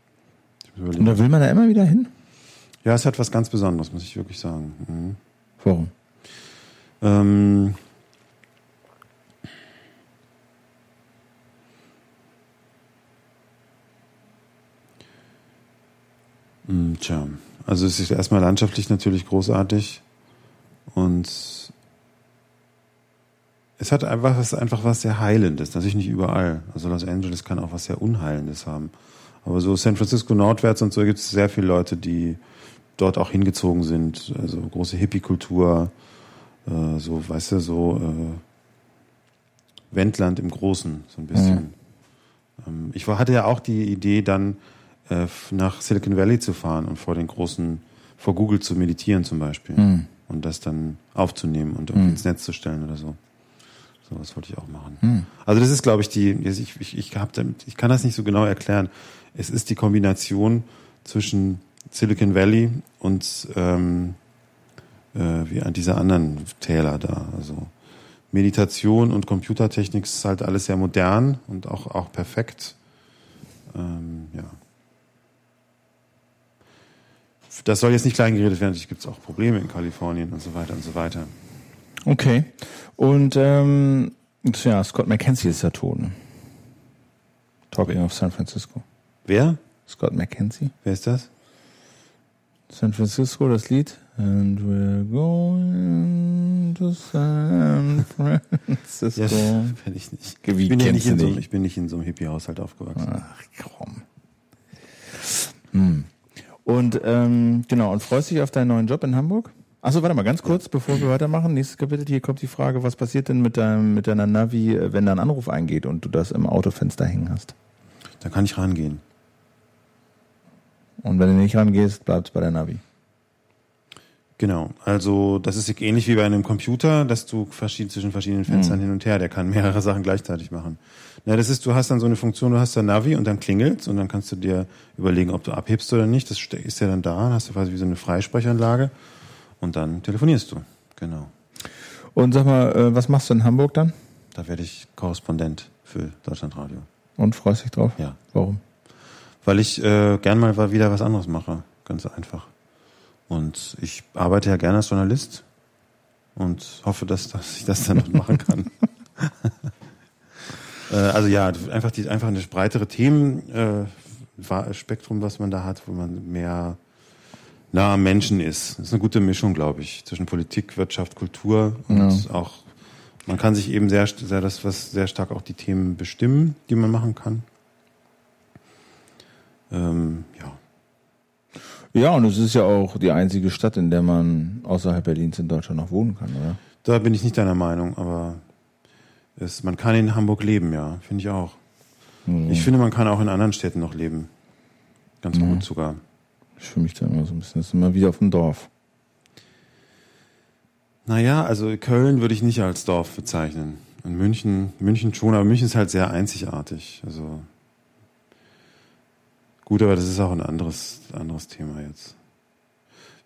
Und da will man da immer wieder hin? Ja, es hat was ganz Besonderes, muss ich wirklich sagen. Mhm. Warum? Ähm, Hm, Tja, also es ist erstmal landschaftlich natürlich großartig und es hat einfach was, einfach was sehr Heilendes, natürlich nicht überall. Also Los Angeles kann auch was sehr Unheilendes haben. Aber so San Francisco nordwärts und so gibt es sehr viele Leute, die dort auch hingezogen sind. Also große Hippie-Kultur, äh, so, weißt du, so äh, Wendland im Großen, so ein bisschen. Ähm, ich hatte ja auch die Idee, dann äh, nach Silicon Valley zu fahren und vor den großen, vor Google zu meditieren zum Beispiel. Hm. Und das dann aufzunehmen und irgendwie ins Netz zu stellen oder so. So was wollte ich auch machen. Also das ist, glaube ich, die, ich, ich, ich, hab damit, ich kann das nicht so genau erklären. Es ist die Kombination zwischen Silicon Valley und ähm, äh, wie an dieser anderen Täler da. Also Meditation und Computertechnik ist halt alles sehr modern und auch, auch perfekt. Ähm, ja. Das soll jetzt nicht klein geredet werden, natürlich gibt es auch Probleme in Kalifornien und so weiter und so weiter. Okay. Und ähm, tja, Scott McKenzie ist ja tot. Ne? Talking of San Francisco. Wer? Scott McKenzie. Wer ist das? San Francisco, das Lied. And we're going to San (laughs) Francisco. Ja, bin ich nicht. Wie Ich bin, ja nicht in so, ich bin nicht in so einem Hippie-Haushalt aufgewachsen. Ach komm. Hm. Und ähm, genau, und freust dich auf deinen neuen Job in Hamburg? Achso, warte mal, ganz kurz, bevor wir weitermachen. Nächstes Kapitel, hier kommt die Frage, was passiert denn mit, deinem, mit deiner Navi, wenn da ein Anruf eingeht und du das im Autofenster hängen hast? Da kann ich rangehen. Und wenn du nicht rangehst, bleibt's bei der Navi. Genau. Also das ist ähnlich wie bei einem Computer, dass du verschieden, zwischen verschiedenen Fenstern hin und her, der kann mehrere Sachen gleichzeitig machen. Na, das ist, du hast dann so eine Funktion, du hast da Navi und dann klingelt und dann kannst du dir überlegen, ob du abhebst oder nicht. Das ist ja dann da, hast du quasi wie so eine Freisprechanlage und dann telefonierst du. Genau. Und sag mal, äh, was machst du in Hamburg dann? Da werde ich Korrespondent für Deutschlandradio. Und freust dich drauf? Ja. Warum? Weil ich äh, gern mal wieder was anderes mache. Ganz einfach. Und ich arbeite ja gerne als Journalist und hoffe, dass, dass ich das dann noch machen kann. (laughs) äh, also ja, einfach die einfach eine breitere Themen äh, Spektrum, was man da hat, wo man mehr nah am Menschen ist. Das ist eine gute Mischung, glaube ich, zwischen Politik, Wirtschaft, Kultur und auch man kann sich eben sehr, sehr das was sehr stark auch die Themen bestimmen, die man machen kann. Ähm, ja. Ja, und es ist ja auch die einzige Stadt, in der man außerhalb Berlins in Deutschland noch wohnen kann, oder? Da bin ich nicht deiner Meinung, aber es, man kann in Hamburg leben, ja, finde ich auch. Mhm. Ich finde, man kann auch in anderen Städten noch leben. Ganz gut sogar. Ich fühle mich da immer so ein bisschen, das ist immer wieder auf dem Dorf. Naja, also Köln würde ich nicht als Dorf bezeichnen. Und München, München schon, aber München ist halt sehr einzigartig. Also gut, aber das ist auch ein anderes, anderes Thema jetzt.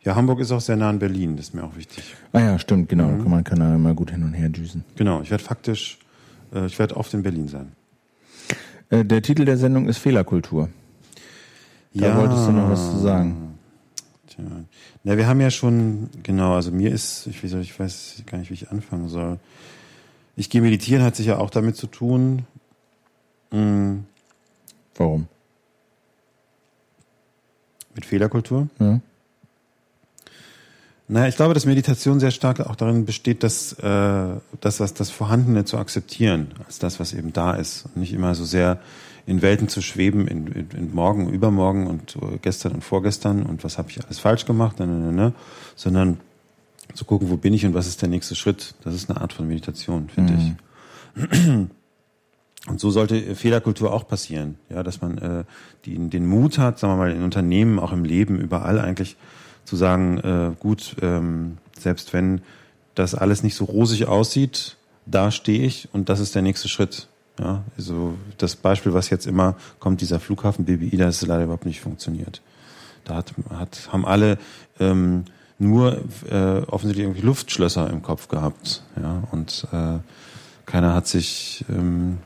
Ja, Hamburg ist auch sehr nah an Berlin, das ist mir auch wichtig. Ah ja, stimmt, genau. Kann man kann da immer gut hin und her düsen. Genau, ich werde faktisch, äh, ich werde oft in Berlin sein. Äh, der Titel der Sendung ist Fehlerkultur. Da wolltest du noch was zu sagen. Tja. Na, wir haben ja schon, genau, also mir ist, ich, soll, ich weiß gar nicht, wie ich anfangen soll. Ich gehe meditieren, hat sich ja auch damit zu tun. mh, Warum? Mit Fehlerkultur. Ja. Naja, ich glaube, dass Meditation sehr stark auch darin besteht, dass äh, das, was das Vorhandene zu akzeptieren, als das, was eben da ist. Und nicht immer so sehr in Welten zu schweben, in, in, in morgen, übermorgen und äh, gestern und vorgestern und was habe ich alles falsch gemacht, ne, ne, ne, ne, sondern zu gucken, wo bin ich und was ist der nächste Schritt. Das ist eine Art von Meditation, finde mhm. ich. Und so sollte Fehlerkultur auch passieren, ja, dass man äh, die, den Mut hat, sagen wir mal, in Unternehmen, auch im Leben, überall eigentlich zu sagen, äh, gut, ähm, selbst wenn das alles nicht so rosig aussieht, da stehe ich und das ist der nächste Schritt. Ja, also das Beispiel, was jetzt immer kommt, dieser Flughafen BBI, da ist leider überhaupt nicht funktioniert. Da hat, hat, haben alle ähm, nur äh, offensichtlich irgendwie Luftschlösser im Kopf gehabt. Ja, und äh, keiner hat sich ähm,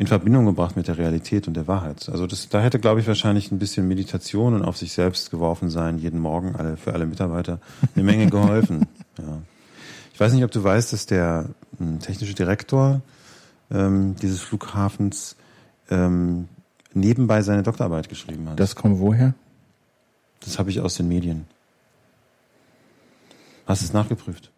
in Verbindung gebracht mit der Realität und der Wahrheit. Also das, da hätte, glaube ich, wahrscheinlich ein bisschen Meditation und auf sich selbst geworfen sein, jeden Morgen alle, für alle Mitarbeiter eine Menge (laughs) geholfen. ja. Ich weiß nicht, ob du weißt, dass der ähm, technische Direktor ähm, dieses Flughafens ähm, nebenbei seine Doktorarbeit geschrieben hat. Das kommt woher? Das habe ich aus den Medien. Hast du es nachgeprüft?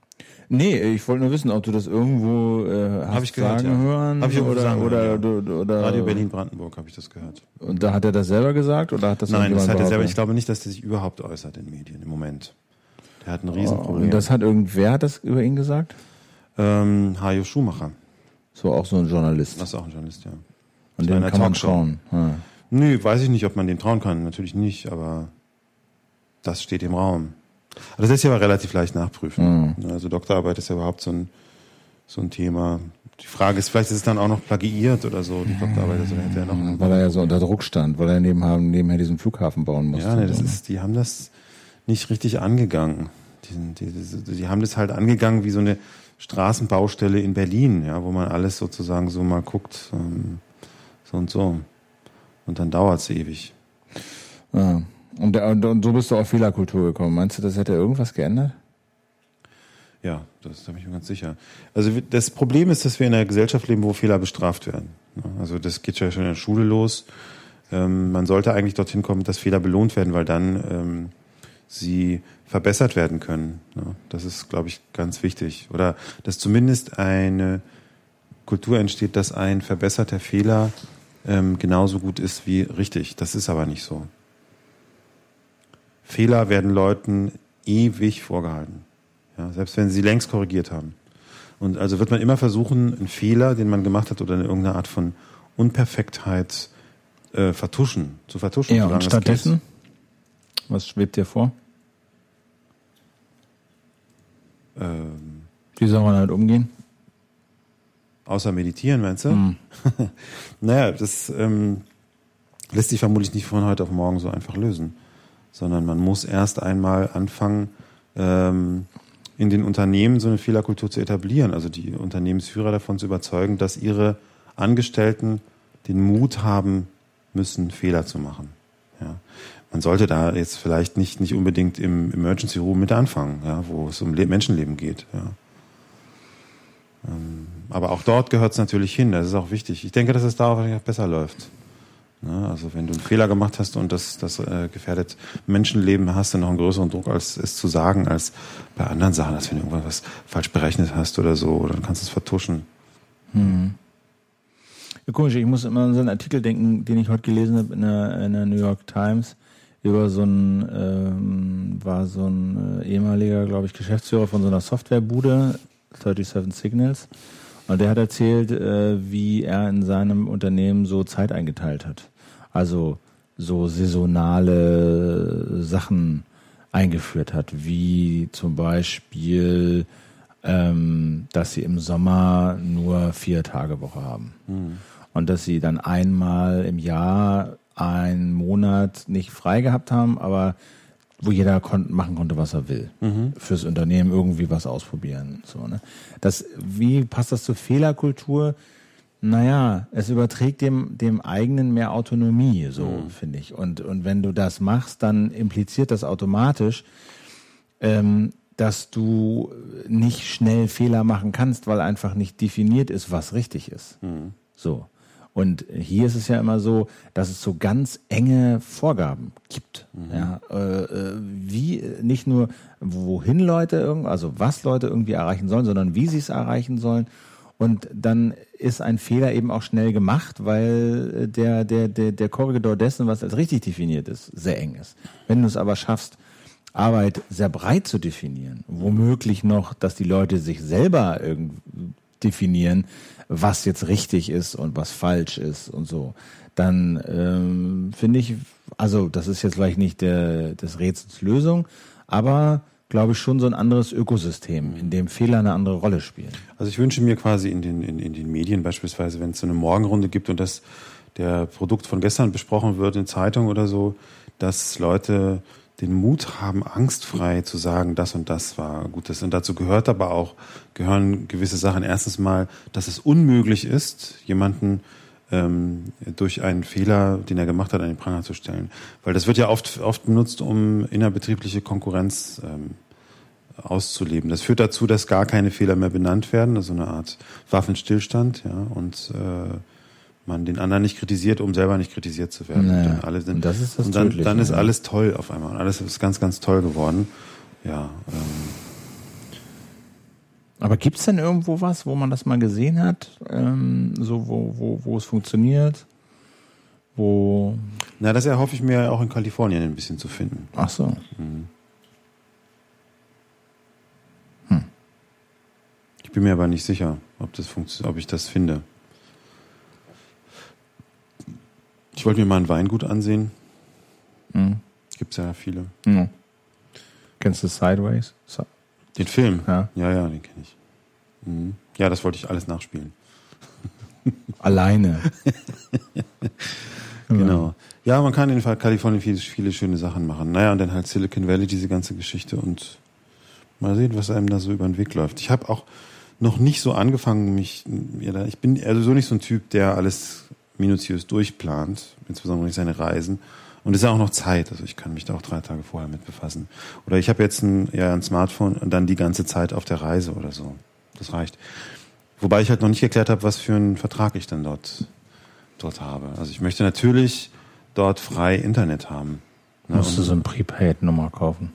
Nee, ich wollte nur wissen, ob du das irgendwo äh, hast hab ich gehört, sagen ja. hören Hab ich oder, sagen oder, hören, oder, oder Radio Berlin Brandenburg habe ich das gehört. Und da hat er das selber gesagt oder hat das Nein, das hat er selber. Ich glaube nicht, dass der sich überhaupt äußert in Medien im Moment. Der hat ein Oh, Riesenproblem. und das hat irgendwer hat das über ihn gesagt? ähm, Hajo Schumacher. So auch so ein Journalist. Das ist auch ein Journalist, ja. Und dem kann man Talkshow. trauen. Ja. Nö, weiß ich nicht, ob man dem trauen kann. Natürlich nicht, aber das steht im Raum. Das lässt sich aber relativ leicht nachprüfen. Mhm. Also Doktorarbeit ist ja überhaupt so ein, so ein Thema. Die Frage ist, vielleicht ist es dann auch noch plagiiert oder so, die Doktorarbeit. Also hätte er noch Weil er ja so unter Druck stand, weil er nebenher, nebenher diesen Flughafen bauen musste. Ja, ne, und das ist, die haben das nicht richtig angegangen. Die, die, die, die haben das halt angegangen wie so eine Straßenbaustelle in Berlin, ja, wo man alles sozusagen so mal guckt, ähm, so und so. Und dann dauert's ewig. Ja. Und, und, und so bist du auf Fehlerkultur gekommen. Meinst du, das hätte irgendwas geändert? Ja, das da bin ich mir ganz sicher. Also das Problem ist, dass wir in einer Gesellschaft leben, wo Fehler bestraft werden. Ja, Also das geht ja schon in der Schule los. Ähm, man sollte eigentlich dorthin kommen, dass Fehler belohnt werden, weil dann ähm, sie verbessert werden können. Ja, das ist, glaube ich, ganz wichtig. Oder dass zumindest eine Kultur entsteht, dass ein verbesserter Fehler ähm, genauso gut ist wie richtig. Das ist aber nicht so. Fehler werden Leuten ewig vorgehalten. Ja, selbst wenn sie längst korrigiert haben. Und also wird man immer versuchen, einen Fehler, den man gemacht hat oder eine irgendeine Art von Unperfektheit äh, vertuschen, zu vertuschen. Ja, und es stattdessen? Was schwebt dir vor? Ähm, Wie soll man damit umgehen? außer meditieren, meinst du? Hm. (laughs) Naja, das ähm, lässt sich vermutlich nicht von heute auf morgen so einfach lösen, sondern man muss erst einmal anfangen, ähm, in den Unternehmen so eine Fehlerkultur zu etablieren, also die Unternehmensführer davon zu überzeugen, dass ihre Angestellten den Mut haben müssen, Fehler zu machen. Ja. Man sollte da jetzt vielleicht nicht, nicht unbedingt im Emergency Room mit anfangen, ja, wo es um Le Menschenleben geht. Ja. Ähm, aber auch dort gehört es natürlich hin, das ist auch wichtig. Ich denke, dass es da auch besser läuft. Ne? Also wenn du einen Fehler gemacht hast und das, das äh, gefährdet Menschenleben, hast du noch einen größeren Druck, als es zu sagen, als bei anderen Sachen, als wenn du irgendwas falsch berechnet hast oder so, dann kannst du es vertuschen. Ja, komisch, ich muss immer an so einen Artikel denken, den ich heute gelesen habe in der, in der New York Times über so ein, ähm, war so ein äh, ehemaliger, glaube ich, Geschäftsführer von so einer Softwarebude, 37 Signals. Und der hat erzählt, äh, wie er in seinem Unternehmen so Zeit eingeteilt hat. Also so saisonale Sachen eingeführt hat, wie zum Beispiel, ähm, dass sie im Sommer nur vier Tage Woche haben. Und dass sie dann einmal im Jahr einen Monat nicht frei gehabt haben, aber wo jeder kon machen konnte, was er will. Fürs Unternehmen irgendwie was ausprobieren. So, ne? das, wie passt das zur Fehlerkultur? Naja, es überträgt dem, dem eigenen mehr Autonomie, so finde ich. Und, und wenn du das machst, dann impliziert das automatisch, ähm, dass du nicht schnell Fehler machen kannst, weil einfach nicht definiert ist, was richtig ist. So. Und hier ist es ja immer so, dass es so ganz enge Vorgaben gibt. Mhm. Ja, äh, äh wie nicht nur wohin Leute also was Leute irgendwie erreichen sollen, sondern wie sie es erreichen sollen. Und dann ist ein Fehler eben auch schnell gemacht, weil der, der, der, der Korridor dessen, was als richtig definiert ist, sehr eng ist. Wenn du es aber schaffst, Arbeit sehr breit zu definieren, womöglich noch, dass die Leute sich selber irgendwie definieren, was jetzt richtig ist und was falsch ist und so, dann ähm, finde ich, also das ist jetzt vielleicht nicht der, des Rätsels Lösung, aber glaube ich schon so ein anderes Ökosystem, in dem Fehler eine andere Rolle spielen. Also ich wünsche mir quasi in den, in, in den Medien beispielsweise, wenn es so eine Morgenrunde gibt und das der Produkt von gestern besprochen wird in Zeitung oder so, dass Leute den Mut haben, angstfrei zu sagen, das und das war Gutes. Und dazu gehört aber auch, gehören gewisse Sachen. Erstens mal, dass es unmöglich ist, jemanden ähm, durch einen Fehler, den er gemacht hat, an den Pranger zu stellen. Weil das wird ja oft, oft benutzt, um innerbetriebliche Konkurrenz ähm, auszuleben. Das führt dazu, dass gar keine Fehler mehr benannt werden, also eine Art Waffenstillstand, ja, und äh, man den anderen nicht kritisiert, um selber nicht kritisiert zu werden. Naja. Und, alle sind, und das ist das und dann, dann ist alles toll auf einmal. Und alles ist ganz, ganz toll geworden. Ja. Ähm. Aber gibt's denn irgendwo was, wo man das mal gesehen hat? Ähm, so, wo, wo, wo es funktioniert? Wo. Na, das erhoffe ich mir auch in Kalifornien ein bisschen zu finden. Ach so. Mhm. Hm. Ich bin mir aber nicht sicher, ob das ob ich das finde. Ich wollte mir mal ein Weingut ansehen. Mhm. Gibt es ja viele. Mhm. Kennst du Sideways? So. Den Film? Ja, ja, ja den kenne ich. Mhm. Ja, das wollte ich alles nachspielen. (laughs) Alleine. (laughs) genau. Ja, man kann in Kalifornien viele, viele schöne Sachen machen. Naja, und dann halt Silicon Valley, diese ganze Geschichte und mal sehen, was einem da so über den Weg läuft. Ich habe auch noch nicht so angefangen, mich, ja, ich bin also so nicht so ein Typ, der alles minutiös durchplant, insbesondere nicht seine Reisen. Und es ist ja auch noch Zeit, also ich kann mich da auch drei Tage vorher mit befassen. Oder ich habe jetzt ein, ja, ein Smartphone und dann die ganze Zeit auf der Reise oder so. Das reicht. Wobei ich halt noch nicht geklärt habe, was für einen Vertrag ich dann dort, dort habe. Also ich möchte natürlich dort frei Internet haben. Ne? Musst du so eine Prepaid-Nummer kaufen?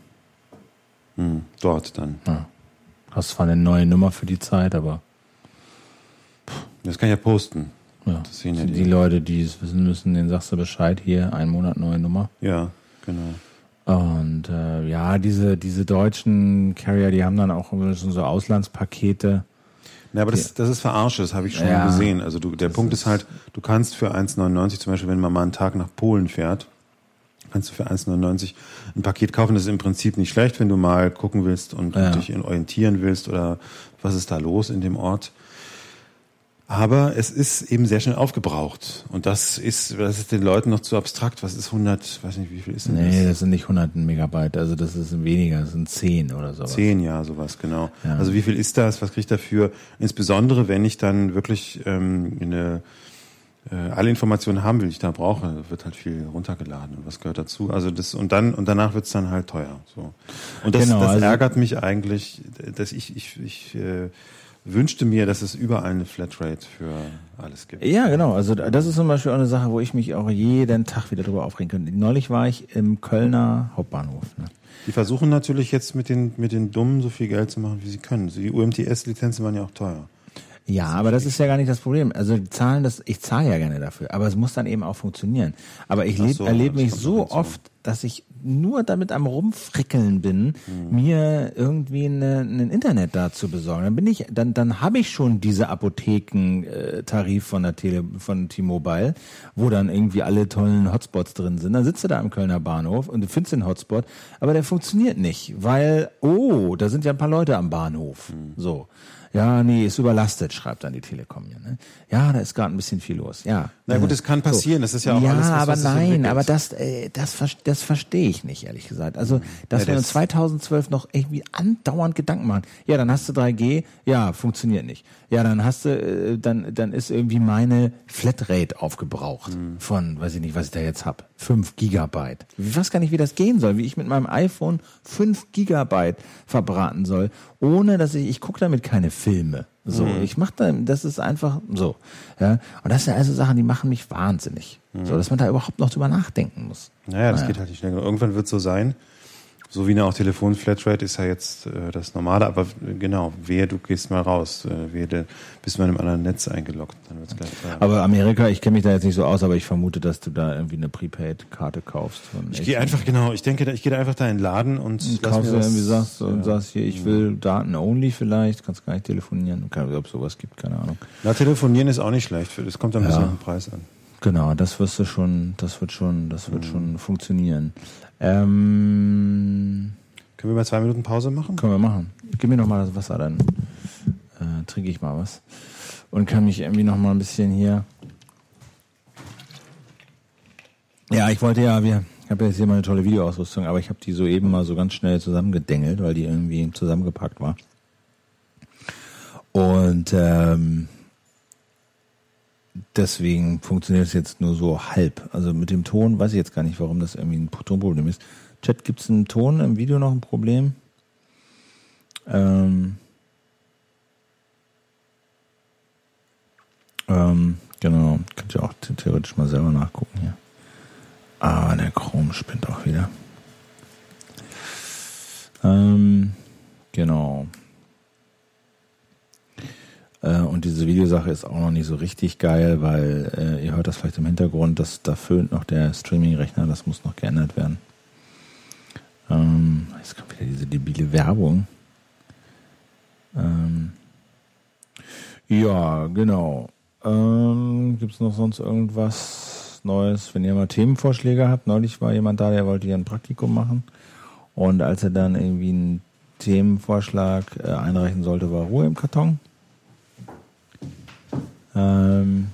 Hm, dort dann. Ja. Hast zwar eine neue Nummer für die Zeit, aber. Das kann ich ja posten. Ja, das sehen ja die, die Leute, die es wissen müssen, denen sagst du Bescheid, hier, ein Monat neue Nummer. Ja, genau. Und äh, ja, diese, diese deutschen Carrier, die haben dann auch so Auslandspakete. Ja, aber das, das ist Verarsche, das habe ich schon ja, gesehen. Also du, der Punkt ist, ist halt, du kannst für 1,99 zum Beispiel, wenn man mal einen Tag nach Polen fährt, kannst du für 1,99 ein Paket kaufen. Das ist im Prinzip nicht schlecht, wenn du mal gucken willst und, ja. und dich orientieren willst oder was ist da los in dem Ort. Aber es ist eben sehr schnell aufgebraucht. Und das ist, das ist den Leuten noch zu abstrakt. Was ist 100, weiß nicht, wie viel ist denn nee, das? Nee, das sind nicht 100 Megabyte. Also das ist weniger, das sind 10 oder sowas. 10, ja, sowas, genau. Ja. Also wie viel ist das? Was kriege ich dafür? Insbesondere, wenn ich dann wirklich ähm, eine, äh, alle Informationen haben will, die ich da brauche, wird halt viel runtergeladen. Und was gehört dazu? Also das, und dann, und danach wird's dann halt teuer. So. Und das, genau, das also ärgert mich eigentlich, dass ich, ich, ich äh, wünschte mir, dass es überall eine Flatrate für alles gibt. Ja, genau. Also das ist zum Beispiel auch eine Sache, wo ich mich auch jeden Tag wieder drüber aufregen könnte. Neulich war ich im Kölner Hauptbahnhof. Ne? Die versuchen natürlich jetzt mit den, mit den Dummen so viel Geld zu machen, wie sie können. Die UMTS-Lizenzen waren ja auch teuer. Ja, aber das ist ja gar nicht das Problem. Also die zahlen das, ich zahle ja gerne dafür, aber es muss dann eben auch funktionieren. Aber ich so, erlebe mich so oft, dass ich nur damit am rumfrickeln bin, mhm. mir irgendwie ein Internet da zu besorgen. Dann bin ich, dann, dann habe ich schon diese Apothekentarif von der Tele, von T-Mobile, wo dann irgendwie alle tollen Hotspots drin sind. Dann sitzt du da am Kölner Bahnhof und du findest den Hotspot, aber der funktioniert nicht, weil, oh, da sind ja ein paar Leute am Bahnhof. Mhm. So. Ja, nee, ist überlastet, schreibt dann die Telekom hier. Ne? Ja, da ist gerade ein bisschen viel los. Ja. Na gut, es kann passieren. So. Das ist ja auch ja, alles, was, aber was nein, aber das, äh, das, das verstehe ich nicht, ehrlich gesagt. Also, dass ja, wir uns 2012 noch irgendwie andauernd Gedanken machen. Ja, dann hast du 3G. Ja, funktioniert nicht. Ja, dann hast du, äh, dann, dann ist irgendwie meine Flatrate aufgebraucht mhm. von, weiß ich nicht, was ich da jetzt hab, 5 Gigabyte. Ich weiß gar nicht, wie das gehen soll, wie ich mit meinem iPhone 5 Gigabyte verbraten soll, ohne dass ich, ich gucke damit keine Filme So, mhm. ich mach da, das ist einfach so. Ja. Und das sind also Sachen, die machen mich wahnsinnig. Mhm. So, dass man da überhaupt noch drüber nachdenken muss. Naja, das naja. geht halt nicht schnell. Irgendwann wird es so sein, so wie eine auch Telefon-Flatrate ist ja jetzt äh, das Normale, aber genau, wehe, du gehst mal raus, äh, wehe, du bist mal in einem anderen Netz eingeloggt, dann wird's gleich klar. Aber Amerika, ich kenne mich da jetzt nicht so aus, aber ich vermute, dass du da irgendwie eine Prepaid-Karte kaufst. ich gehe einfach, genau, ich denke, ich gehe da einfach da in den Laden und, und mir das, irgendwie sagst, ja. und sagst hier, ich will Daten only vielleicht, kannst gar nicht telefonieren, keine Ahnung, ob es sowas gibt, keine Ahnung. Na, telefonieren ist auch nicht schlecht, das kommt dann ein bisschen auf den Preis an. Genau, das wirst du schon, das wird schon, das wird mhm. schon funktionieren. Ähm, können wir mal zwei Minuten Pause machen? Können wir machen. Gib mir noch mal das Wasser, dann äh, trinke ich mal was. Und kann mich irgendwie noch mal ein bisschen hier... Ja, ich wollte ja, wir, ich habe jetzt hier mal eine tolle Videoausrüstung, aber ich habe die soeben mal so ganz schnell zusammengedengelt, weil die irgendwie zusammengepackt war. Und ähm, deswegen funktioniert es jetzt nur so halb. Also mit dem Ton weiß ich jetzt gar nicht, warum das irgendwie ein Tonproblem ist. Chat, gibt es einen Ton im Video noch ein Problem? Ähm, ähm, genau, könnt ihr auch theoretisch mal selber nachgucken hier. Ah, der Chrome spinnt auch wieder. Ähm, genau. Äh, und diese Videosache ist auch noch nicht so richtig geil, weil äh, ihr hört das vielleicht im Hintergrund, dass da föhnt noch der Streaming-Rechner, das muss noch geändert werden. Ähm, jetzt kommt wieder diese debile Werbung. Ähm, ja, genau. Ähm, Gibt es noch sonst irgendwas Neues? Wenn ihr mal Themenvorschläge habt, neulich war jemand da, der wollte ja ein Praktikum machen. Und als er dann irgendwie einen Themenvorschlag äh, einreichen sollte, war Ruhe im Karton. Ähm,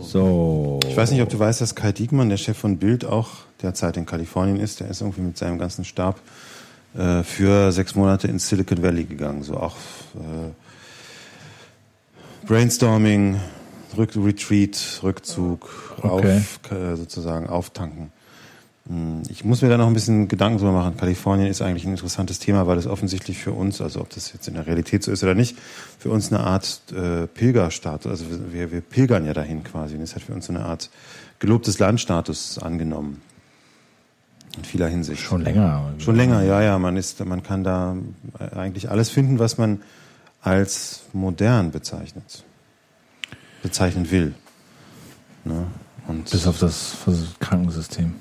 so. Ich weiß nicht, ob du weißt, dass Kai Diekmann, der Chef von Bild, auch derzeit in Kalifornien ist. Der ist irgendwie mit seinem ganzen Stab äh, für sechs Monate ins Silicon Valley gegangen. So auch äh, Brainstorming, Rück Retreat, Rückzug, okay. auf, äh, sozusagen auftanken. Hm, ich muss mir da noch ein bisschen Gedanken drüber machen. Kalifornien ist eigentlich ein interessantes Thema, weil es offensichtlich für uns, also ob das jetzt in der Realität so ist oder nicht, für uns eine Art äh, Pilgerstatus, also wir, wir pilgern ja dahin quasi. Und es hat für uns so eine Art gelobtes Landstatus angenommen. In vieler Hinsicht. Schon länger. Schon länger, ja, ja. Man ist, man kann da eigentlich alles finden, was man als modern bezeichnet, bezeichnen will. Ne? Und Bis auf das Krankensystem.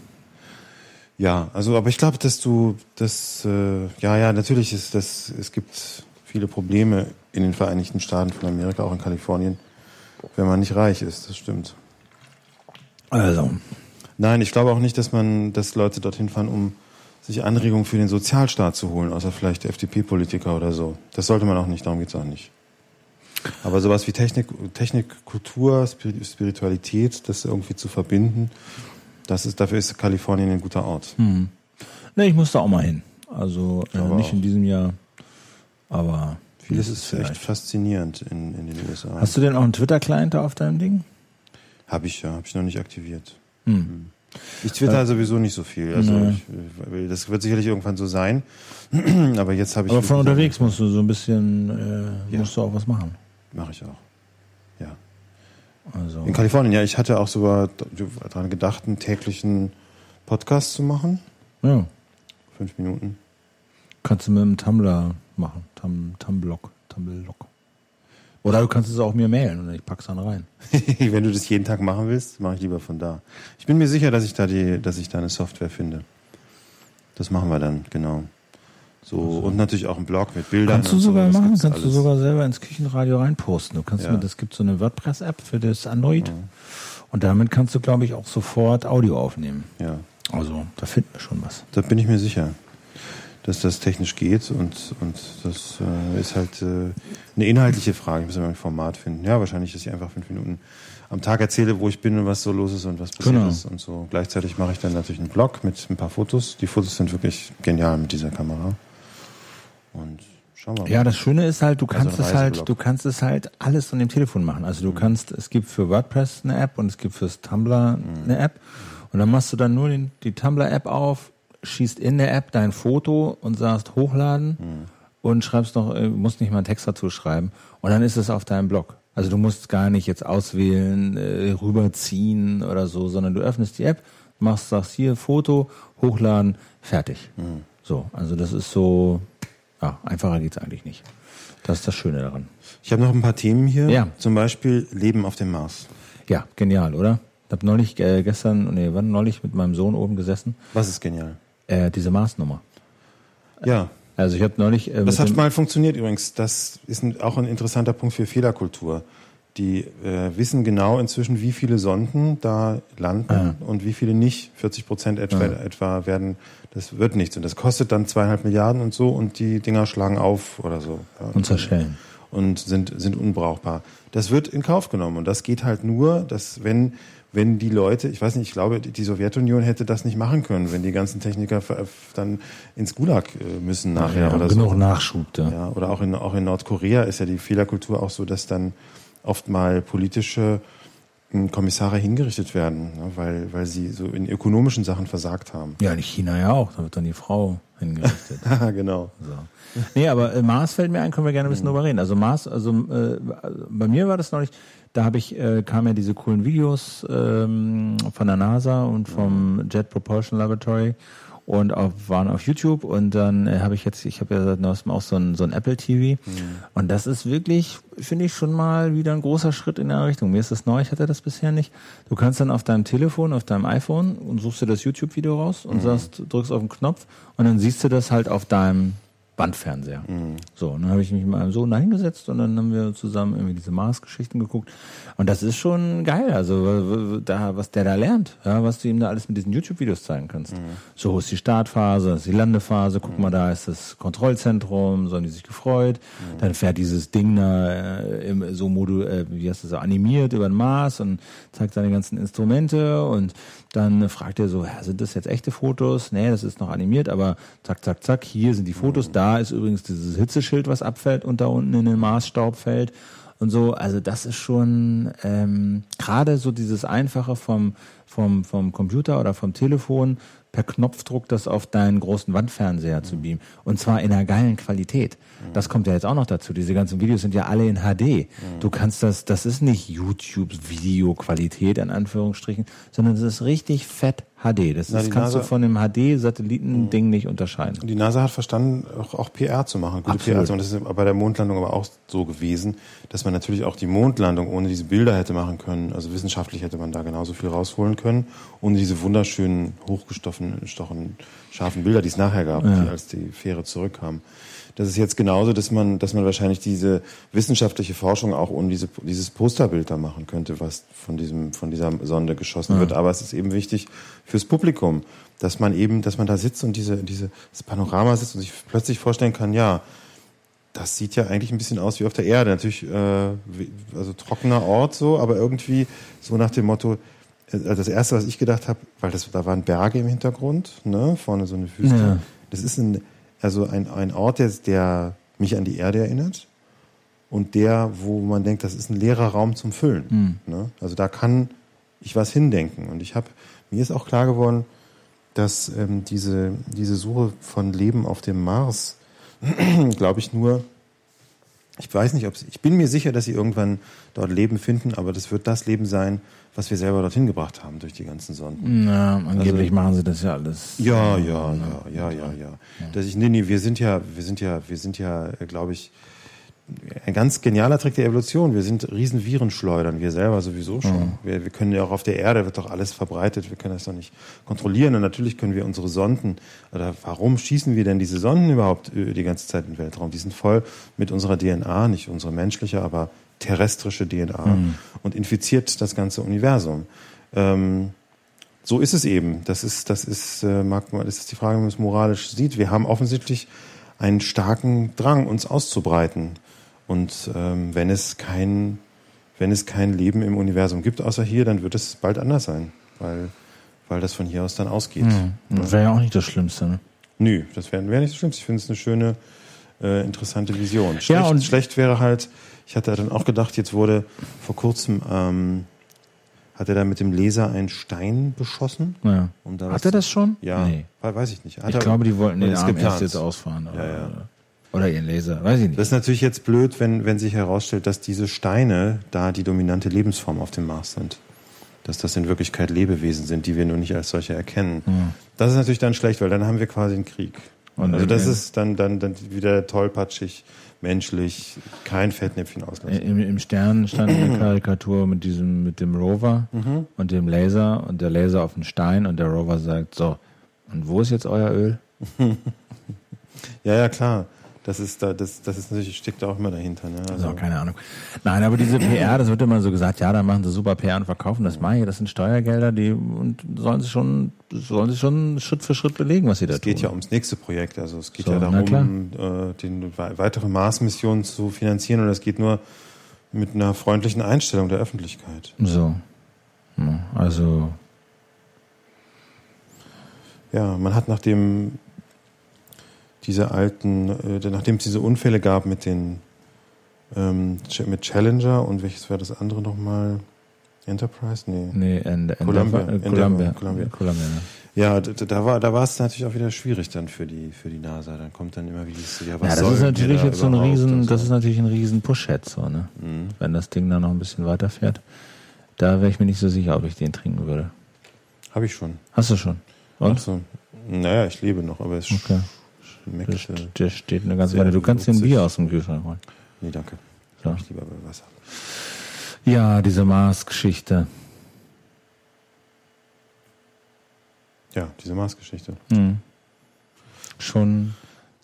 Ja, also aber ich glaube, dass du das äh, ja ja natürlich ist das es gibt viele Probleme in den Vereinigten Staaten von Amerika, auch in Kalifornien, wenn man nicht reich ist. Das stimmt. Also Nein, ich glaube auch nicht, dass man, dass Leute dorthin fahren, um sich Anregungen für den Sozialstaat zu holen, außer vielleicht FDP-Politiker oder so. Das sollte man auch nicht, darum geht's auch nicht. Aber sowas wie Technik, Technik, Kultur, Spiritualität, das irgendwie zu verbinden, das ist, dafür ist Kalifornien ein guter Ort. Hm. Ne, ich muss da auch mal hin. Also äh, nicht auch. in diesem Jahr, aber vieles ist vielleicht. echt faszinierend in, in den USA. Hast du denn auch einen Twitter-Client da auf deinem Ding? Habe ich ja, habe ich noch nicht aktiviert. Hm. Ich twitter äh, sowieso nicht so viel. Also nee. ich, das wird sicherlich irgendwann so sein. (clears throat) Aber jetzt habe ich. Aber von unterwegs musst du so ein bisschen, äh, ja. musst du auch was machen. Mache ich auch. Also. In Kalifornien, ja. Ich hatte auch sogar daran gedacht, einen täglichen Podcast zu machen. Ja. Fünf Minuten. Kannst du mit einem Tumblr machen. Tum, Tumblr. Tumblr. Oder du kannst es auch mir mailen und ich pack's dann rein. (laughs) Wenn du das jeden Tag machen willst, mache ich lieber von da. Ich bin mir sicher, dass ich da die, dass ich da eine Software finde. Das machen wir dann, genau. So und natürlich auch ein Blog mit Bildern. Kannst du sogar so, machen, kannst alles. du sogar selber ins Küchenradio reinposten. Du kannst ja. mir, das gibt so eine WordPress-App für das Android. Ja. Und damit kannst du, glaube ich, auch sofort Audio aufnehmen. Ja. Also da finden wir schon was. Da bin ich mir sicher dass das technisch geht und, und das äh, ist halt äh, eine inhaltliche Frage. Ich muss immer ein Format finden. Ja, wahrscheinlich, dass ich einfach fünf Minuten am Tag erzähle, wo ich bin und was so los ist und was passiert genau. ist und so. Gleichzeitig mache ich dann natürlich einen Blog mit ein paar Fotos. Die Fotos sind wirklich genial mit dieser Kamera. Und schauen wir mal. Ja, das Schöne ist halt, du also kannst also es halt, du kannst es halt alles von dem Telefon machen. Also du mhm. kannst, es gibt für WordPress eine App und es gibt fürs Tumblr mhm. eine App. Und dann machst du dann nur den, die Tumblr-App auf, schießt in der App dein Foto und sagst hochladen. Mhm. und schreibst noch, äh, musst nicht mal einen Text dazu schreiben und dann ist es auf deinem Blog. Also du musst gar nicht jetzt auswählen, äh, rüberziehen oder so, sondern du öffnest die App, machst, sagst hier Foto, hochladen, fertig. Mhm. So, also das ist so, ja, einfacher geht's eigentlich nicht. Das ist das Schöne daran. Ich habe noch ein paar Themen hier. Ja. Zum Beispiel Leben auf dem Mars. Ja, genial, oder? Ich habe neulich äh, gestern, nee, wann neulich mit meinem Sohn oben gesessen. Was ist genial? Äh, diese Marsnummer. Ja. Also ich habe neulich. Äh, das hat mal funktioniert übrigens. Das ist ein, auch ein interessanter Punkt für Fehlerkultur. Die äh, wissen genau inzwischen, wie viele Sonden da landen ah. und wie viele nicht. 40 Prozent etwa, ah. etwa werden, das wird nichts. Und das kostet dann zweieinhalb Milliarden und so und die Dinger schlagen auf oder so. Ja. Und zerschellen. Und sind, sind unbrauchbar. Das wird in Kauf genommen. Und das geht halt nur, dass wenn wenn die Leute, ich weiß nicht, ich glaube, die Sowjetunion hätte das nicht machen können, wenn die ganzen Techniker dann ins Gulag äh, müssen nachher ja, oder genug so. Nachschub da. Ja, oder auch in, auch in Nordkorea ist ja die Fehlerkultur auch so, dass dann oft mal politische hm, Kommissare hingerichtet werden, ne, weil, weil sie so in ökonomischen Sachen versagt haben. Ja, in China ja auch, da wird dann die Frau hingerichtet. (laughs) genau. So. Nee, aber äh, Mars fällt mir ein, können wir gerne ein bisschen mhm. drüber reden. Also Mars, also äh, bei mir war das noch nicht, da habe ich, äh, kamen ja diese coolen Videos ähm, von der NASA und vom mhm. Jet Propulsion Laboratory und auch, waren auf YouTube und dann äh, habe ich jetzt, ich habe ja seit neuestem auch so ein, so ein Apple TV mhm. und das ist wirklich, finde ich, schon mal wieder ein großer Schritt in der Richtung. Mir ist das neu, ich hatte das bisher nicht. Du kannst dann auf deinem Telefon, auf deinem iPhone und suchst dir das YouTube-Video raus und mhm. sagst, drückst auf den Knopf und dann siehst du das halt auf deinem Bandfernseher. Mhm. So, und dann habe ich mich mit meinem Sohn da hingesetzt und dann haben wir zusammen irgendwie diese Mars-Geschichten geguckt. Und das ist schon geil, also da, was der da lernt, ja, was du ihm da alles mit diesen YouTube-Videos zeigen kannst. Mhm. So ist die Startphase, ist die Landephase, guck mhm. mal, da ist das Kontrollzentrum, so haben die sich gefreut. Mhm. Dann fährt dieses Ding da äh, im, so Modul, äh, wie heißt das, so animiert über den Mars und zeigt seine ganzen Instrumente und dann fragt er so, ja, sind das jetzt echte Fotos? Nee, das ist noch animiert, aber zack, zack, zack, hier sind die Fotos, da ist übrigens dieses Hitzeschild, was abfällt und da unten in den Maßstaub fällt und so. Also das ist schon ähm, gerade so dieses Einfache vom, vom, vom Computer oder vom Telefon per Knopfdruck das auf deinen großen Wandfernseher zu beamen. Und zwar in einer geilen Qualität. Das kommt ja jetzt auch noch dazu. Diese ganzen Videos sind ja alle in HD. Du kannst das, das ist nicht YouTubes Videoqualität in Anführungsstrichen, sondern das ist richtig fett HD. Das, Na, das kannst NASA, du von dem HD-Satelliten-Ding nicht unterscheiden. Die NASA hat verstanden, auch, auch PR zu machen, gute Absolut. PR zu machen. Das ist bei der Mondlandung aber auch so gewesen, dass man natürlich auch die Mondlandung ohne diese Bilder hätte machen können. Also wissenschaftlich hätte man da genauso viel rausholen können, ohne diese wunderschönen, hochgestochenen, scharfen Bilder, die es nachher gab, ja. die, als die Fähre zurückkam. Das ist jetzt genauso, dass man, dass man wahrscheinlich diese wissenschaftliche Forschung auch ohne diese, dieses Posterbild da machen könnte, was von diesem, von dieser Sonde geschossen ja. wird. Aber es ist eben wichtig fürs Publikum, dass man eben, dass man da sitzt und diese, diese, das Panorama sitzt und sich plötzlich vorstellen kann, ja, das sieht ja eigentlich ein bisschen aus wie auf der Erde. Natürlich, äh, also trockener Ort so, aber irgendwie so nach dem Motto, äh, das erste, was ich gedacht habe, weil das, da waren Berge im Hintergrund, ne, vorne so eine Wüste. Ja. Das ist ein, also ein, ein Ort, der, der mich an die Erde erinnert und der, wo man denkt, das ist ein leerer Raum zum Füllen. Mhm. Ne? Also da kann ich was hindenken. Und ich habe, mir ist auch klar geworden, dass ähm, diese, diese Suche von Leben auf dem Mars, (clears throat) glaube ich, nur ich weiß nicht, ob sie, ich bin mir sicher, dass sie irgendwann dort Leben finden, aber das wird das Leben sein, was wir selber dorthin gebracht haben durch die ganzen Sonden. Na, angeblich also, machen sie das ja alles. Ja, ja, ja, ja, ja, ja. Dass ich, nee, nee, wir sind ja, wir sind ja, wir sind ja, glaube ich, ein ganz genialer Trick der Evolution. Wir sind riesen Virenschleudern, wir selber sowieso schon. Mhm. Wir, wir können ja auch auf der Erde, wird doch alles verbreitet, wir können das doch nicht kontrollieren. Und natürlich können wir unsere Sonden, oder warum schießen wir denn diese Sonden überhaupt die ganze Zeit in den Weltraum? Die sind voll mit unserer DNA, nicht unsere menschliche, aber terrestrische DNA mhm. und infiziert das ganze Universum. Ähm, so ist es eben. Das ist, das ist, äh, mag man, das ist die Frage, wie man es moralisch sieht. Wir haben offensichtlich einen starken Drang, uns auszubreiten. Und ähm, wenn es kein wenn es kein Leben im Universum gibt außer hier, dann wird es bald anders sein, weil weil das von hier aus dann ausgeht. Mhm. Das wäre ja auch nicht das Schlimmste. Ne? Nö, das wäre wär nicht das Schlimmste. Ich finde es eine schöne, äh, interessante Vision. Schlecht, ja, und schlecht wäre halt, ich hatte dann auch gedacht, jetzt wurde vor kurzem ähm, hat er da mit dem Laser einen Stein beschossen? Ja. Um hat er das schon? Ja, nee. weiß ich nicht. Hat ich glaube, die wollten den Arm erst jetzt ausfahren. Ja, ja. Oder ihren Laser, weiß ich nicht. Das ist natürlich jetzt blöd, wenn, wenn sich herausstellt, dass diese Steine da die dominante Lebensform auf dem Mars sind. Dass das in Wirklichkeit Lebewesen sind, die wir nur nicht als solche erkennen. Hm. Das ist natürlich dann schlecht, weil dann haben wir quasi einen Krieg. Und also das ist dann, dann, dann wieder tollpatschig, menschlich, kein Fettnäpfchen auslassen. Im, Im Stern stand eine (clears throat) Karikatur mit diesem, mit dem Rover Mhm. und dem Laser und der Laser auf den Stein und der Rover sagt, so, und wo ist jetzt euer Öl? (laughs) Ja, ja, klar. Das ist da, das, das ist natürlich, steckt da auch immer dahinter. Ne? Also keine Ahnung. Nein, aber diese PR, das wird immer so gesagt, ja, da machen sie super PR und verkaufen das mal. Das sind Steuergelder, die und sollen sie schon, sollen sie schon Schritt für Schritt belegen, was sie da Es geht tun. ja ums nächste Projekt. Also es geht So, ja darum, äh, den wei- weitere Mars-Missionen zu finanzieren und das geht nur mit einer freundlichen Einstellung der Öffentlichkeit. So. Also, Ja, man hat nachdem diese alten, äh, nachdem es diese Unfälle gab mit den ähm, mit Challenger und welches war das andere nochmal? Enterprise? Nee. nee, in, in Columbia. äh, Endeavour, Columbia. Columbia. Columbia, ja. Da war da war es natürlich auch wieder schwierig dann für die für die NASA. Dann kommt dann immer wieder ja, was Ja, das ist natürlich da jetzt so ein riesen, so. das ist natürlich ein riesen Push-Head, so, ne? Mhm. Wenn das Ding dann noch ein bisschen weiterfährt. Da wäre ich mir nicht so sicher, ob ich den trinken würde. Habe ich schon. Hast du schon? Ach Und? so. Naja, ich lebe noch, aber es Okay. Schmeckt. Der, der steht eine ganze Weile. Du kannst den würzig. Bier aus dem Kühlschrank holen. nee, danke. So. Ich lieber bei Wasser. Ja, diese Mars-Geschichte. Ja, diese Mars-Geschichte. Hm. Schon.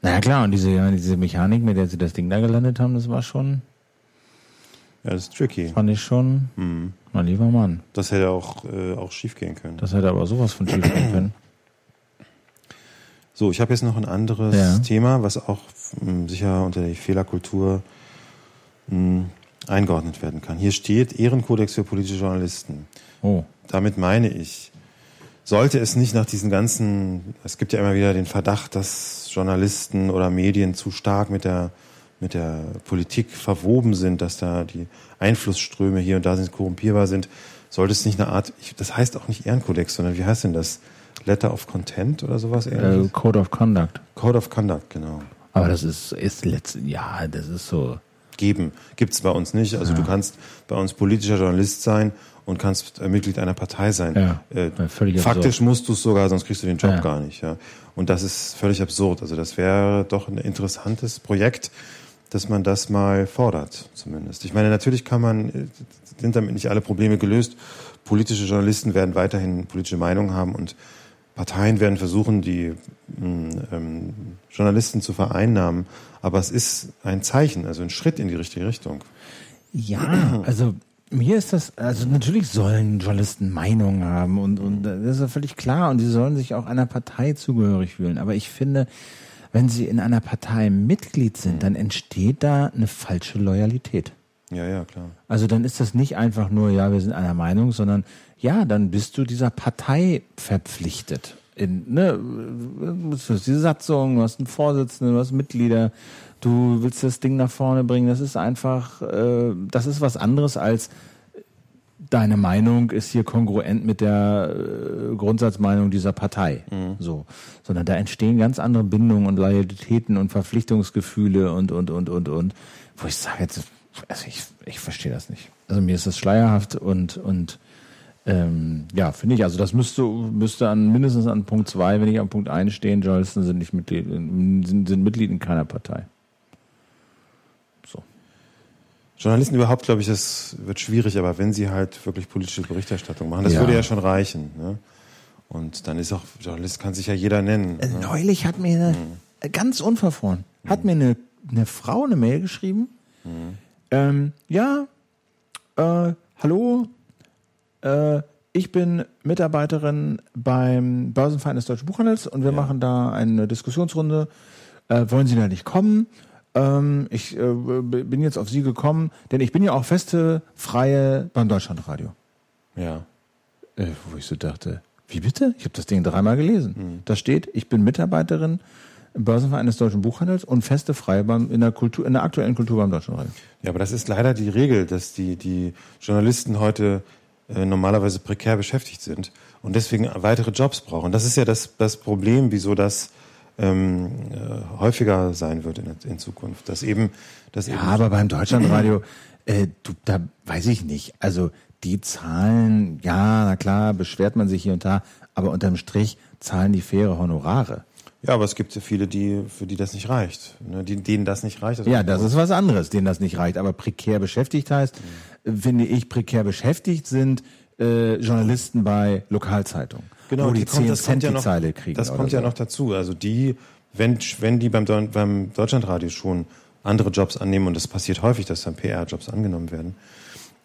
Naja, klar, und diese, diese Mechanik, mit der sie das Ding da gelandet haben, das war schon, Ja, das ist tricky. fand ich schon, Mhm. mein lieber Mann. Das hätte auch, äh, auch schief gehen können. Das hätte aber sowas von schief gehen können. So, ich habe jetzt noch ein anderes Ja. Thema, was auch mh, sicher unter die Fehlerkultur mh, eingeordnet werden kann. Hier steht Ehrenkodex für politische Journalisten. Oh. Damit meine ich, sollte es nicht nach diesen ganzen, es gibt ja immer wieder den Verdacht, dass Journalisten oder Medien zu stark mit der, mit der Politik verwoben sind, dass da die Einflussströme hier und da sind korrumpierbar sind, sollte es nicht eine Art, ich, das heißt auch nicht Ehrenkodex, sondern wie heißt denn das? Letter of Content oder sowas Äh, ähnliches? Code of Conduct. Code of Conduct, genau. Aber das ist, ist letzten, ja, das ist so. Geben. Gibt's bei uns nicht. Also du kannst bei uns politischer Journalist sein und kannst äh, Mitglied einer Partei sein. Ja, Äh, ja, faktisch absurd. musst du es sogar, sonst kriegst du den Job Ja. gar nicht. Ja. Und das ist völlig absurd. Also das wäre doch ein interessantes Projekt, dass man das mal fordert, zumindest. Ich meine, natürlich kann man, äh, sind damit nicht alle Probleme gelöst. Politische Journalisten werden weiterhin politische Meinungen haben und Parteien werden versuchen, die mh, ähm, Journalisten zu vereinnahmen. Aber es ist ein Zeichen, also ein Schritt in die richtige Richtung. Ja, also mir ist das, also natürlich sollen Journalisten Meinungen haben und, und das ist ja völlig klar und sie sollen sich auch einer Partei zugehörig fühlen. Aber ich finde, wenn sie in einer Partei Mitglied sind, dann entsteht da eine falsche Loyalität. Ja, ja, klar. Also dann ist das nicht einfach nur, ja, wir sind einer Meinung, sondern ja, dann bist du dieser Partei verpflichtet. In, ne, du hast die Satzung, du hast einen Vorsitzenden, du hast Mitglieder, du willst das Ding nach vorne bringen. Das ist einfach, äh, das ist was anderes als deine Meinung ist hier kongruent mit der äh, Grundsatzmeinung dieser Partei. So. Sondern da entstehen ganz andere Bindungen und Loyalitäten und Verpflichtungsgefühle und, und, und, und, und. Wo ich sage jetzt, also ich, ich verstehe das nicht. Also mir ist das schleierhaft und, und ähm, ja, finde ich, also das müsste, müsste an mindestens an Punkt zwei, wenn nicht an Punkt eins stehen, Journalisten sind nicht Mitglied, sind, sind Mitglied in keiner Partei. So. Journalisten überhaupt, glaube ich, das wird schwierig, aber wenn sie halt wirklich politische Berichterstattung machen, das Ja. würde ja schon reichen. Ne? Und dann ist auch, Journalist kann sich ja jeder nennen. Äh, Ne? Neulich hat mir eine, äh, ganz unverfroren, hat mir eine, eine Frau eine Mail geschrieben. Ähm, ja, äh, hallo, äh, ich bin Mitarbeiterin beim Börsenverein des Deutschen Buchhandels und wir machen da eine Diskussionsrunde. Äh, wollen Sie da nicht kommen? Ähm, ich äh, bin jetzt auf Sie gekommen, denn ich bin ja auch feste Freie beim Deutschlandradio. Ja. Äh, wo ich so dachte, wie bitte? Ich habe das Ding dreimal gelesen. Da steht, ich bin Mitarbeiterin im Börsenverein des Deutschen Buchhandels und feste Freie beim, in, der Kultur, in der aktuellen Kultur beim Deutschlandradio. Ja, aber das ist leider die Regel, dass die, die Journalisten heute äh, normalerweise prekär beschäftigt sind und deswegen weitere Jobs brauchen. Das ist ja das, das Problem, wieso das ähm, äh, häufiger sein wird in, in Zukunft. Dass eben, dass ja, eben aber beim Deutschlandradio, äh, du, da weiß ich nicht. Also die Zahlen, ja, na klar, beschwert man sich hier und da, aber unterm Strich zahlen die faire Honorare. Ja, aber es gibt ja viele, die, für die das nicht reicht. Ne? Die, denen das nicht reicht. ja, das ist was anderes, denen das nicht reicht. Aber prekär beschäftigt heißt, mhm. Finde ich, prekär beschäftigt sind äh, Journalisten bei Lokalzeitungen. Genau, wo die, die 10 kommt, Cent ja noch, Zeile kriegen. Das kommt so. ja noch dazu. Also die, wenn, wenn die beim, beim Deutschlandradio schon andere Jobs annehmen, und das passiert häufig, dass dann PR-Jobs angenommen werden,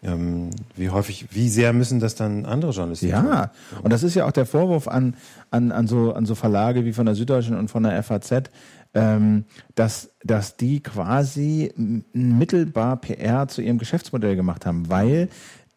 ähm, wie häufig, wie sehr müssen das dann andere Journalisten Ja, tun? und das ist ja auch der Vorwurf an, an, an, so, an so Verlage wie von der Süddeutschen und von der FAZ, ähm, dass, dass die quasi mittelbar PR zu ihrem Geschäftsmodell gemacht haben, weil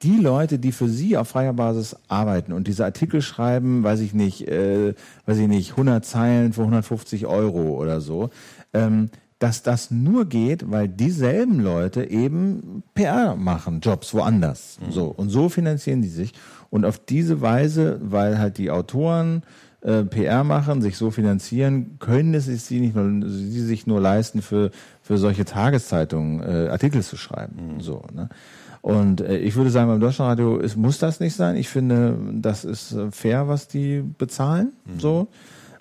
die Leute, die für sie auf freier Basis arbeiten und diese Artikel schreiben, weiß ich nicht, äh, weiß ich nicht, 100 Zeilen für 150 Euro oder so, ähm, dass das nur geht, weil dieselben Leute eben PR machen, Jobs woanders. Mhm. So und so finanzieren die sich und auf diese Weise, weil halt die Autoren äh, PR machen, sich so finanzieren, können es sie nicht nur, sie sich nur leisten für für solche Tageszeitungen äh, Artikel zu schreiben. Mhm. So. Ne? Und äh, ich würde sagen, beim Deutschlandradio ist, muss das nicht sein. Ich finde, das ist äh, fair, was die bezahlen. Mhm. So.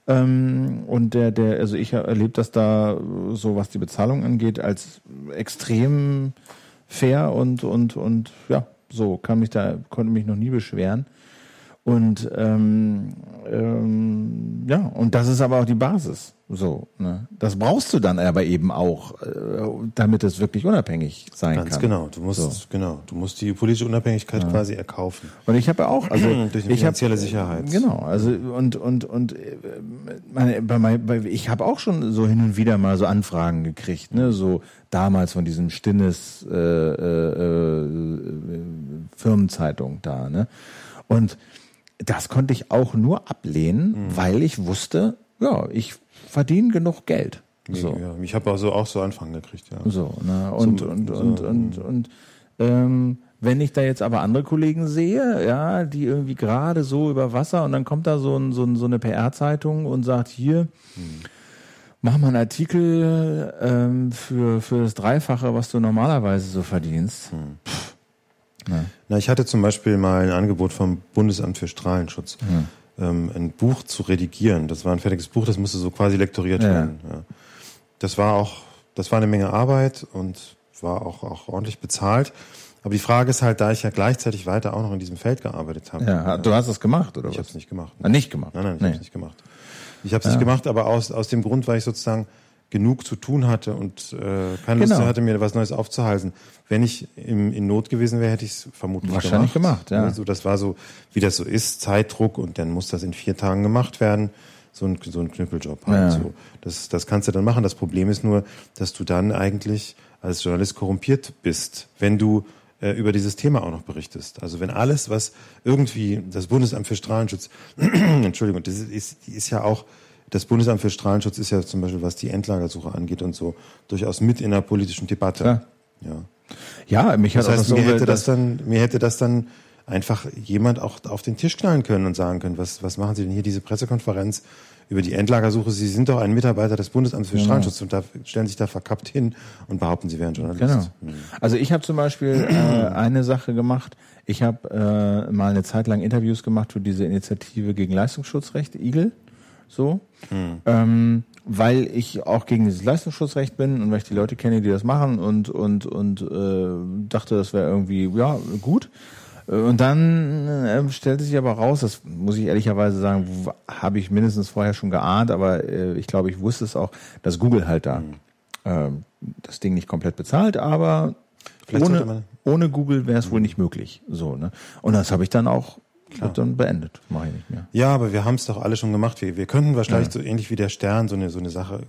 Ähm, und der, der, also ich erlebe das da so, was die Bezahlung angeht, als extrem fair und, und, und ja, so kann mich da, konnte mich noch nie beschweren. Und ähm, ähm, ja, und das ist aber auch die Basis. So, ne? Das brauchst du dann aber eben auch, äh, damit es wirklich unabhängig sein Ganz kann. Ganz genau. Du musst, so. genau, du musst die politische Unabhängigkeit ja. quasi erkaufen. Und ich habe auch, also (clears throat) durch eine finanzielle hab, Sicherheit. Genau, also und und und äh, meine, bei, mein, bei, ich habe auch schon so hin und wieder mal so Anfragen gekriegt, ne, so damals von diesem Stinnes äh, äh, äh, Firmenzeitung da, ne, und das konnte ich auch nur ablehnen, mhm. weil ich wusste, ja, ich verdienen genug Geld. So. Ja, ich habe also auch so Anfang gekriegt, ja. So, ne? Und, so, und, so, und, und, und, und ähm, wenn ich da jetzt aber andere Kollegen sehe, ja, die irgendwie gerade so über Wasser und dann kommt da so, ein, so, ein, so eine PR-Zeitung und sagt, hier, hm. mach mal einen Artikel ähm, für, für das Dreifache, was du normalerweise so verdienst. Hm. Pff, ne? Na, ich hatte zum Beispiel mal ein Angebot vom Bundesamt für Strahlenschutz. Hm ähm, ein Buch zu redigieren. Das war ein fertiges Buch, das musste so quasi lektoriert ja. werden. Ja. Das war auch, das war eine Menge Arbeit und war auch, auch ordentlich bezahlt. Aber die Frage ist halt, da ich ja gleichzeitig weiter auch noch in diesem Feld gearbeitet habe. Ja, du hast das gemacht, oder ich was? Ich habe es nicht gemacht. Ah, nicht gemacht? Nein, nein, ich nee. habe es nicht gemacht. Ich habe es ja. nicht gemacht, aber aus, aus dem Grund, weil ich sozusagen genug zu tun hatte und äh, keine genau. Lust hatte, mir was Neues aufzuhalsen. Wenn ich im, in Not gewesen wäre, hätte ich es vermutlich Wahrscheinlich gemacht. gemacht ja. Also das war so, wie das so ist, Zeitdruck und dann muss das in vier Tagen gemacht werden. So ein, so ein Knüppeljob halt. Ja. So. Das, das kannst du dann machen. Das Problem ist nur, dass du dann eigentlich als Journalist korrumpiert bist, wenn du äh, über dieses Thema auch noch berichtest. Also wenn alles, was irgendwie das Bundesamt für Strahlenschutz, (clears throat) Entschuldigung, das ist, ist, ist ja auch das Bundesamt für Strahlenschutz ist ja zum Beispiel, was die Endlagersuche angeht und so, durchaus mit in der politischen Debatte. Ja, ja. ja mich hat das heißt, das mir hätte das dann, mir hätte das dann einfach jemand auch auf den Tisch knallen können und sagen können, was, was machen Sie denn hier diese Pressekonferenz über die Endlagersuche? Sie sind doch ein Mitarbeiter des Bundesamts für genau. Strahlenschutz und da stellen sich da verkappt hin und behaupten, Sie wären Journalist. Genau. Mhm. Also ich habe zum Beispiel äh, eine Sache gemacht. Ich habe äh, mal eine Zeit lang Interviews gemacht für diese Initiative gegen Leistungsschutzrecht, Igel so, hm. ähm, weil ich auch gegen dieses Leistungsschutzrecht bin und weil ich die Leute kenne, die das machen und und und äh, dachte, das wäre irgendwie ja gut. Äh, und dann äh, stellte sich aber raus, das muss ich ehrlicherweise sagen, habe ich mindestens vorher schon geahnt, aber äh, ich glaube, ich wusste es auch, dass Google halt da mhm. äh, das Ding nicht komplett bezahlt, aber ohne, ohne Google wäre es mhm. wohl nicht möglich. So, ne? Und das habe ich dann auch Klar. wird dann beendet. Mache ich nicht mehr. Ja, aber wir haben es doch alle schon gemacht. Wir, wir könnten wahrscheinlich ja. so ähnlich wie der Stern so eine, so eine Sache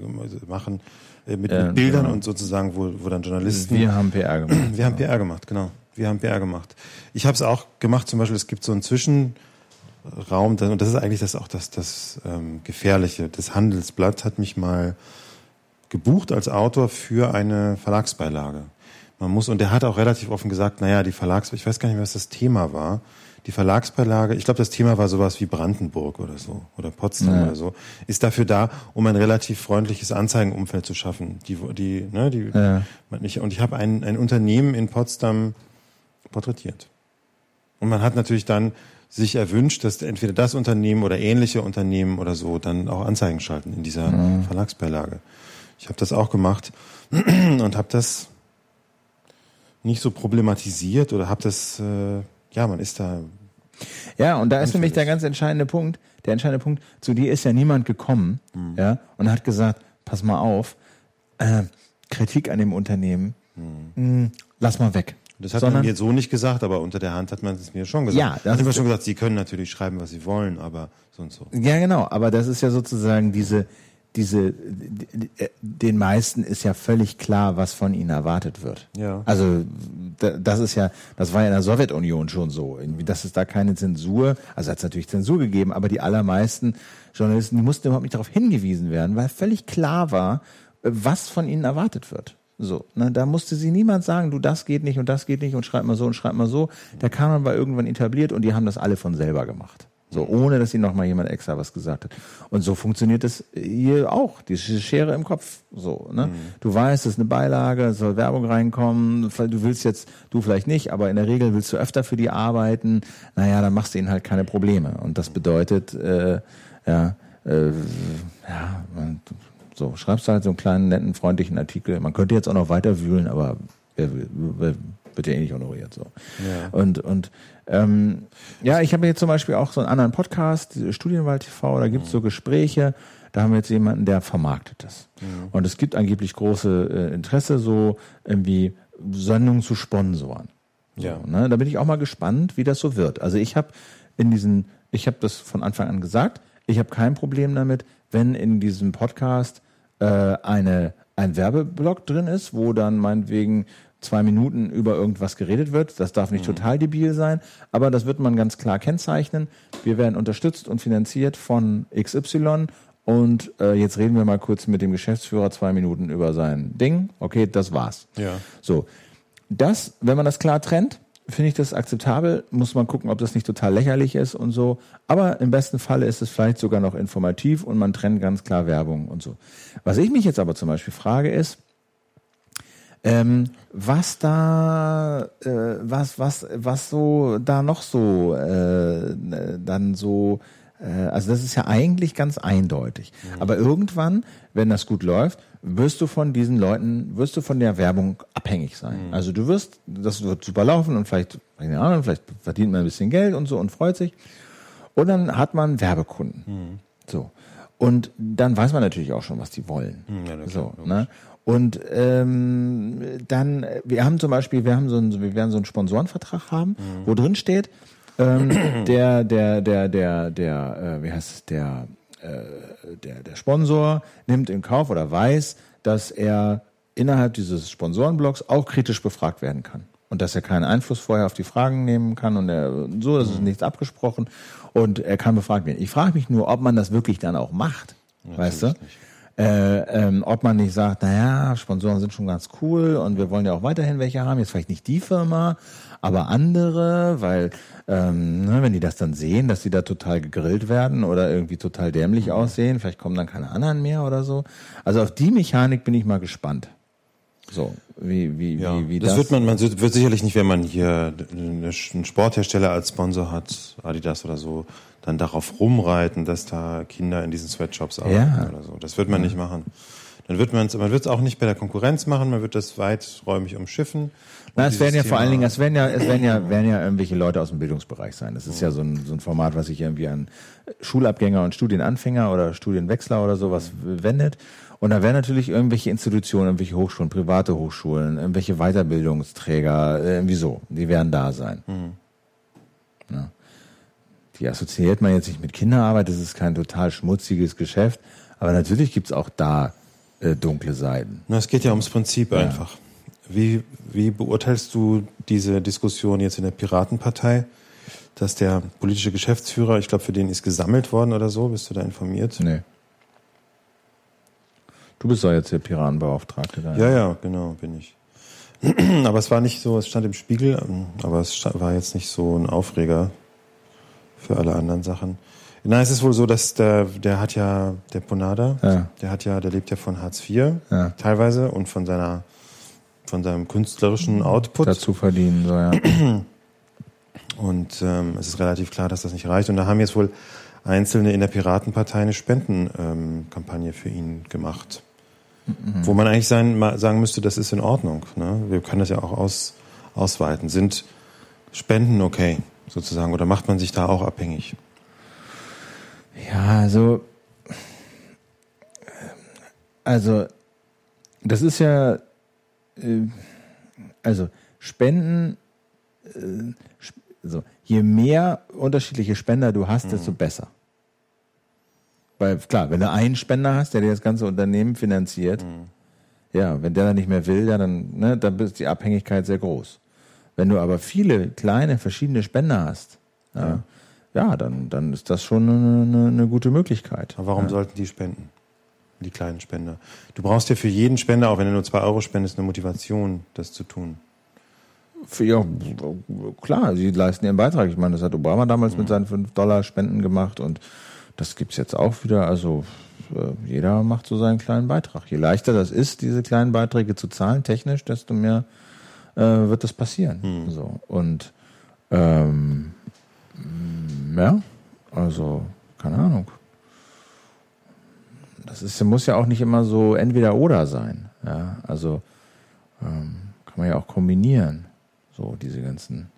machen äh, mit, ja, mit Bildern genau. und sozusagen, wo, wo dann Journalisten. Wir haben PR gemacht. (clears throat) Wir haben PR gemacht, genau. Wir haben PR gemacht. Ich habe es auch gemacht, zum Beispiel, es gibt so einen Zwischenraum, und das ist eigentlich das auch das, das ähm, Gefährliche. Das Handelsblatt hat mich mal gebucht als Autor für eine Verlagsbeilage. Man muss, und der hat auch relativ offen gesagt, naja, die Verlags, ich weiß gar nicht mehr, was das Thema war die Verlagsbeilage, ich glaube, das Thema war sowas wie Brandenburg oder so oder Potsdam ja. oder so, ist dafür da, um ein relativ freundliches Anzeigenumfeld zu schaffen. Die, die, ne, die, ja. nicht, und ich habe ein, ein Unternehmen in Potsdam porträtiert. Und man hat natürlich dann sich erwünscht, dass entweder das Unternehmen oder ähnliche Unternehmen oder so dann auch Anzeigen schalten in dieser mhm. Verlagsbeilage. Ich habe das auch gemacht (clears throat) und habe das nicht so problematisiert oder habe das, äh, ja, man ist da. Ja, und da ist nämlich der ganz entscheidende Punkt. Der entscheidende Punkt, zu dir ist ja niemand gekommen, mhm. ja, und hat gesagt, pass mal auf, äh, Kritik an dem Unternehmen, mhm. mh, lass mal weg. Das hat Sondern, man mir so nicht gesagt, aber unter der Hand hat man es mir schon gesagt. Ja, das hat man schon gesagt, sie können natürlich schreiben, was sie wollen, aber so und so. Ja, genau, aber das ist ja sozusagen diese, diese, den meisten ist ja völlig klar, was von ihnen erwartet wird. Ja. Also das ist ja, das war ja in der Sowjetunion schon so, dass es da keine Zensur, also hat es natürlich Zensur gegeben, aber die allermeisten Journalisten, die mussten überhaupt nicht darauf hingewiesen werden, weil völlig klar war, was von ihnen erwartet wird. So, ne, da musste sie niemand sagen, du, das geht nicht und das geht nicht und schreib mal so und schreib mal so. Der Kanon war irgendwann etabliert und die haben das alle von selber gemacht. So, ohne dass ihnen noch mal jemand extra was gesagt hat. Und so funktioniert es hier auch. Die Schere im Kopf. So, ne? Mhm. Du weißt, es ist eine Beilage, es soll Werbung reinkommen. Du willst jetzt, du vielleicht nicht, aber in der Regel willst du öfter für die arbeiten. Naja, dann machst du ihnen halt keine Probleme. Und das bedeutet, äh, ja, äh, ja, man, so, schreibst du halt so einen kleinen, netten, freundlichen Artikel. Man könnte jetzt auch noch weiter wühlen, aber wer, wer, wird ja eh nicht honoriert. So. Ja. Und, und ähm, ja, ich habe jetzt zum Beispiel auch so einen anderen Podcast, Studienwald TV, da gibt es so Gespräche. Da haben wir jetzt jemanden, der vermarktet das. Mhm. Und es gibt angeblich große äh, Interesse, so irgendwie Sendungen zu sponsoren. So, ja. ne? Da bin ich auch mal gespannt, wie das so wird. Also ich habe in diesen, ich habe das von Anfang an gesagt, ich habe kein Problem damit, wenn in diesem Podcast äh, eine ein Werbeblock drin ist, wo dann meinetwegen zwei Minuten über irgendwas geredet wird. Das darf nicht mhm. total debil sein, aber das wird man ganz klar kennzeichnen. Wir werden unterstützt und finanziert von XY und äh, jetzt reden wir mal kurz mit dem Geschäftsführer zwei Minuten über sein Ding. Okay, das war's. Ja. So. Das, wenn man das klar trennt, finde ich das akzeptabel. Muss man gucken, ob das nicht total lächerlich ist und so. Aber im besten Falle ist es vielleicht sogar noch informativ und man trennt ganz klar Werbung und so. Was ich mich jetzt aber zum Beispiel frage ist, ähm, was da, äh, was, was, was so da noch so äh, dann so, äh, also das ist ja eigentlich ganz eindeutig. Mhm. Aber irgendwann, wenn das gut läuft, wirst du von diesen Leuten, wirst du von der Werbung abhängig sein. Mhm. Also du wirst, das wird super laufen und vielleicht, keine Ahnung, vielleicht verdient man ein bisschen Geld und so und freut sich. Und dann hat man Werbekunden. Mhm. So. Und dann weiß man natürlich auch schon, was die wollen. Mhm, ja, so, ne? Und ähm, dann, wir haben zum Beispiel, wir haben so einen, wir werden so einen Sponsorenvertrag haben, mhm. wo drin steht, ähm, (clears throat) der, der, der, der, der, äh, wie heißt es, der, äh, der, der Sponsor nimmt in Kauf oder weiß, dass er innerhalb dieses Sponsorenblocks auch kritisch befragt werden kann. Und dass er keinen Einfluss vorher auf die Fragen nehmen kann und er, so, das ist mhm. nichts abgesprochen und er kann befragt werden. Ich frage mich nur, ob man das wirklich dann auch macht. Ja, weißt du? Nicht äh, ähm, ob man nicht sagt, naja, Sponsoren sind schon ganz cool und wir wollen ja auch weiterhin welche haben, jetzt vielleicht nicht die Firma, aber andere, weil ähm, ne, wenn die das dann sehen, dass die da total gegrillt werden oder irgendwie total dämlich mhm. aussehen, vielleicht kommen dann keine anderen mehr oder so. Also auf die Mechanik bin ich mal gespannt. So, wie, wie, ja, wie, wie das, das wird man, man wird sicherlich nicht, wenn man hier einen Sporthersteller als Sponsor hat, Adidas oder so, dann darauf rumreiten, dass da Kinder in diesen Sweatshops arbeiten ja. oder so. Das wird man nicht machen. Dann wird man man wird es auch nicht bei der Konkurrenz machen, man wird das weiträumig umschiffen. Na, es werden ja Thema vor allen Dingen, es werden ja, es werden ja, werden ja irgendwelche Leute aus dem Bildungsbereich sein. Das ist ja so ein, so ein Format, was sich irgendwie an Schulabgänger und Studienanfänger oder Studienwechsler oder sowas wendet. Und da werden natürlich irgendwelche Institutionen, irgendwelche Hochschulen, private Hochschulen, irgendwelche Weiterbildungsträger, irgendwie so, die werden da sein. Mhm. Ja die assoziiert man jetzt nicht mit Kinderarbeit, das ist kein total schmutziges Geschäft, aber natürlich gibt's auch da äh, dunkle Seiten. Na, es geht ja ums Prinzip ja. einfach. Wie, wie beurteilst du diese Diskussion jetzt in der Piratenpartei, dass der politische Geschäftsführer, ich glaube, für den ist gesammelt worden oder so, bist du da informiert? Nee. Du bist doch jetzt der Piratenbeauftragte. Da, ja, ja, genau, bin ich. (clears throat) aber es war nicht so, es stand im Spiegel, aber es war jetzt nicht so ein Aufreger für alle anderen Sachen. Nein, es ist wohl so, dass der, der hat ja, der Ponada, Ja. der hat ja, der lebt ja von Hartz IV Ja. teilweise und von seiner, von seinem künstlerischen Output. Dazu verdienen, so, ja. (clears throat) Und ähm, es ist relativ klar, dass das nicht reicht. Und da haben jetzt wohl Einzelne in der Piratenpartei eine Spendenkampagne ähm, für ihn gemacht. Wo man eigentlich sein, sagen müsste, das ist in Ordnung. Ne? Wir können das ja auch aus, ausweiten. Sind Spenden okay, sozusagen? Oder macht man sich da auch abhängig? Ja, also, also, das ist ja, äh, also Spenden, äh, so, je mehr unterschiedliche Spender du hast, desto besser. Weil klar, wenn du einen Spender hast, der dir das ganze Unternehmen finanziert, ja, wenn der dann nicht mehr will, ja, dann, ne, dann ist die Abhängigkeit sehr groß. Wenn du aber viele kleine verschiedene Spender hast, ja, ja dann, dann ist das schon eine, eine, gute Möglichkeit. Aber warum sollten die spenden? Die kleinen Spender. Du brauchst ja für jeden Spender, auch wenn du nur zwei Euro spendest, eine Motivation, das zu tun. Für, ja, klar, sie leisten ihren Beitrag. Ich meine, das hat Obama damals mit seinen 5 Dollar Spenden gemacht und das gibt's jetzt auch wieder. Also äh, jeder macht so seinen kleinen Beitrag. Je leichter das ist, diese kleinen Beiträge zu zahlen, technisch, desto mehr äh, wird das passieren. So. Und ähm, ja, also, keine Ahnung. Das ist, muss ja auch nicht immer so entweder oder sein. Ja, also ähm, kann man ja auch kombinieren. So, diese ganzen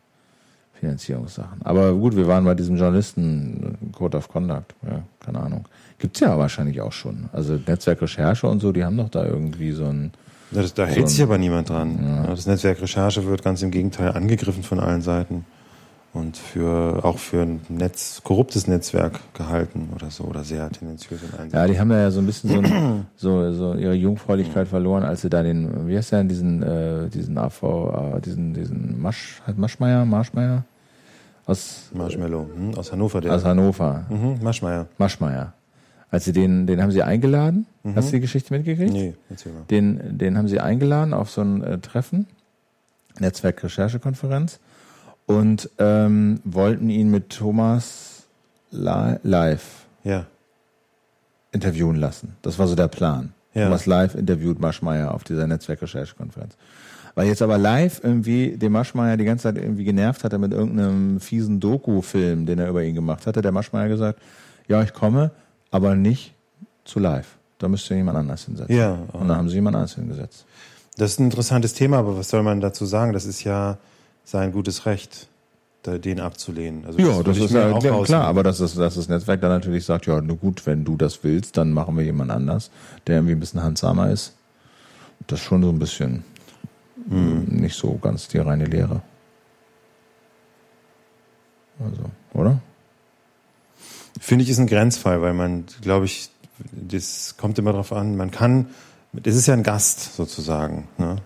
Finanzierungssachen. Aber gut, wir waren bei diesem Journalisten äh, Code of Conduct. Ja, keine Ahnung. Gibt's ja wahrscheinlich auch schon. Also Netzwerkrecherche und so, die haben doch da irgendwie so ein. Das, da hält sich aber niemand dran. Ja, Das Netzwerk Recherche wird ganz im Gegenteil angegriffen von allen Seiten und für auch für ein Netz, korruptes Netzwerk gehalten oder so oder sehr tendenziös in Einsatz. Ja, die haben ja so ein bisschen so, ein, (clears throat) so, so ihre Jungfräulichkeit verloren, als sie da den, wie heißt der, denn, diesen, äh, diesen AV, äh, diesen, diesen Masch, halt Maschmeier, Marschmeier aus, Marshmallow hm, aus Hannover, der. aus Hannover, mhm, Marschmeier. Maschmeier. Als sie den, den haben sie eingeladen. Hast du die Geschichte mitgekriegt? Nee, erzähl mal. Den, den haben sie eingeladen auf so ein äh, Treffen, Netzwerk-Recherchekonferenz, und ähm, wollten ihn mit Thomas li live Ja. interviewen lassen. Das war so der Plan. Ja. Thomas live interviewt Maschmeyer auf dieser Netzwerkrecherchekonferenz. Weil jetzt aber live irgendwie den Maschmeyer die ganze Zeit irgendwie genervt hatte mit irgendeinem fiesen Doku-Film, den er über ihn gemacht hatte, der Maschmeyer gesagt, ja, ich komme, aber nicht zu live. Da müsste jemand anders hinsetzen. Ja. Und dann haben sie jemand anders hingesetzt. Das ist ein interessantes Thema, aber was soll man dazu sagen? Das ist ja sein gutes Recht, da- den abzulehnen. Also Ja, das ich ist ja auch klar, rausnehmen. aber dass das, dass das Netzwerk dann natürlich sagt, ja, nur gut, wenn du das willst, dann machen wir jemand anders, der irgendwie ein bisschen handsamer ist. Das ist schon so ein bisschen Hm. nicht so ganz die reine Lehre. Also, oder? Finde ich, ist ein Grenzfall, weil man, glaube ich, das kommt immer drauf an, man kann, das ist ja ein Gast sozusagen, ne?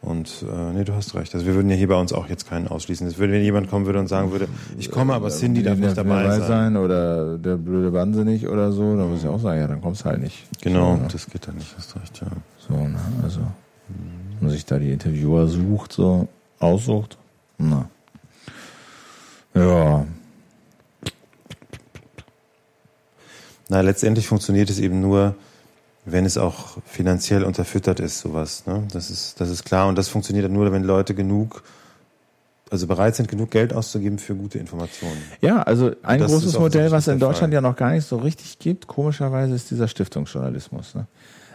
Und äh, nee, du hast recht. Also wir würden ja hier bei uns auch jetzt keinen ausschließen. Es würde, wenn jemand kommen würde und sagen würde, ich komme, aber Cindy darf nicht dabei sein. Oder der blöde Wahnsinnig oder so, dann muss ich auch sagen, ja, dann kommst halt nicht. Genau, So, ne? das geht dann nicht, hast recht, ja. So, ne? Also, wenn man sich da die Interviewer sucht, so aussucht. Na. Ja. Na, letztendlich funktioniert es eben nur, wenn es auch finanziell unterfüttert ist, sowas. Ne? Das ist, das ist klar. Und das funktioniert dann nur, wenn Leute genug, also bereit sind, genug Geld auszugeben für gute Informationen. Ja, also ein Das großes Modell, was in Deutschland Fall. ja noch gar nicht so richtig gibt, komischerweise ist dieser Stiftungsjournalismus. Ne?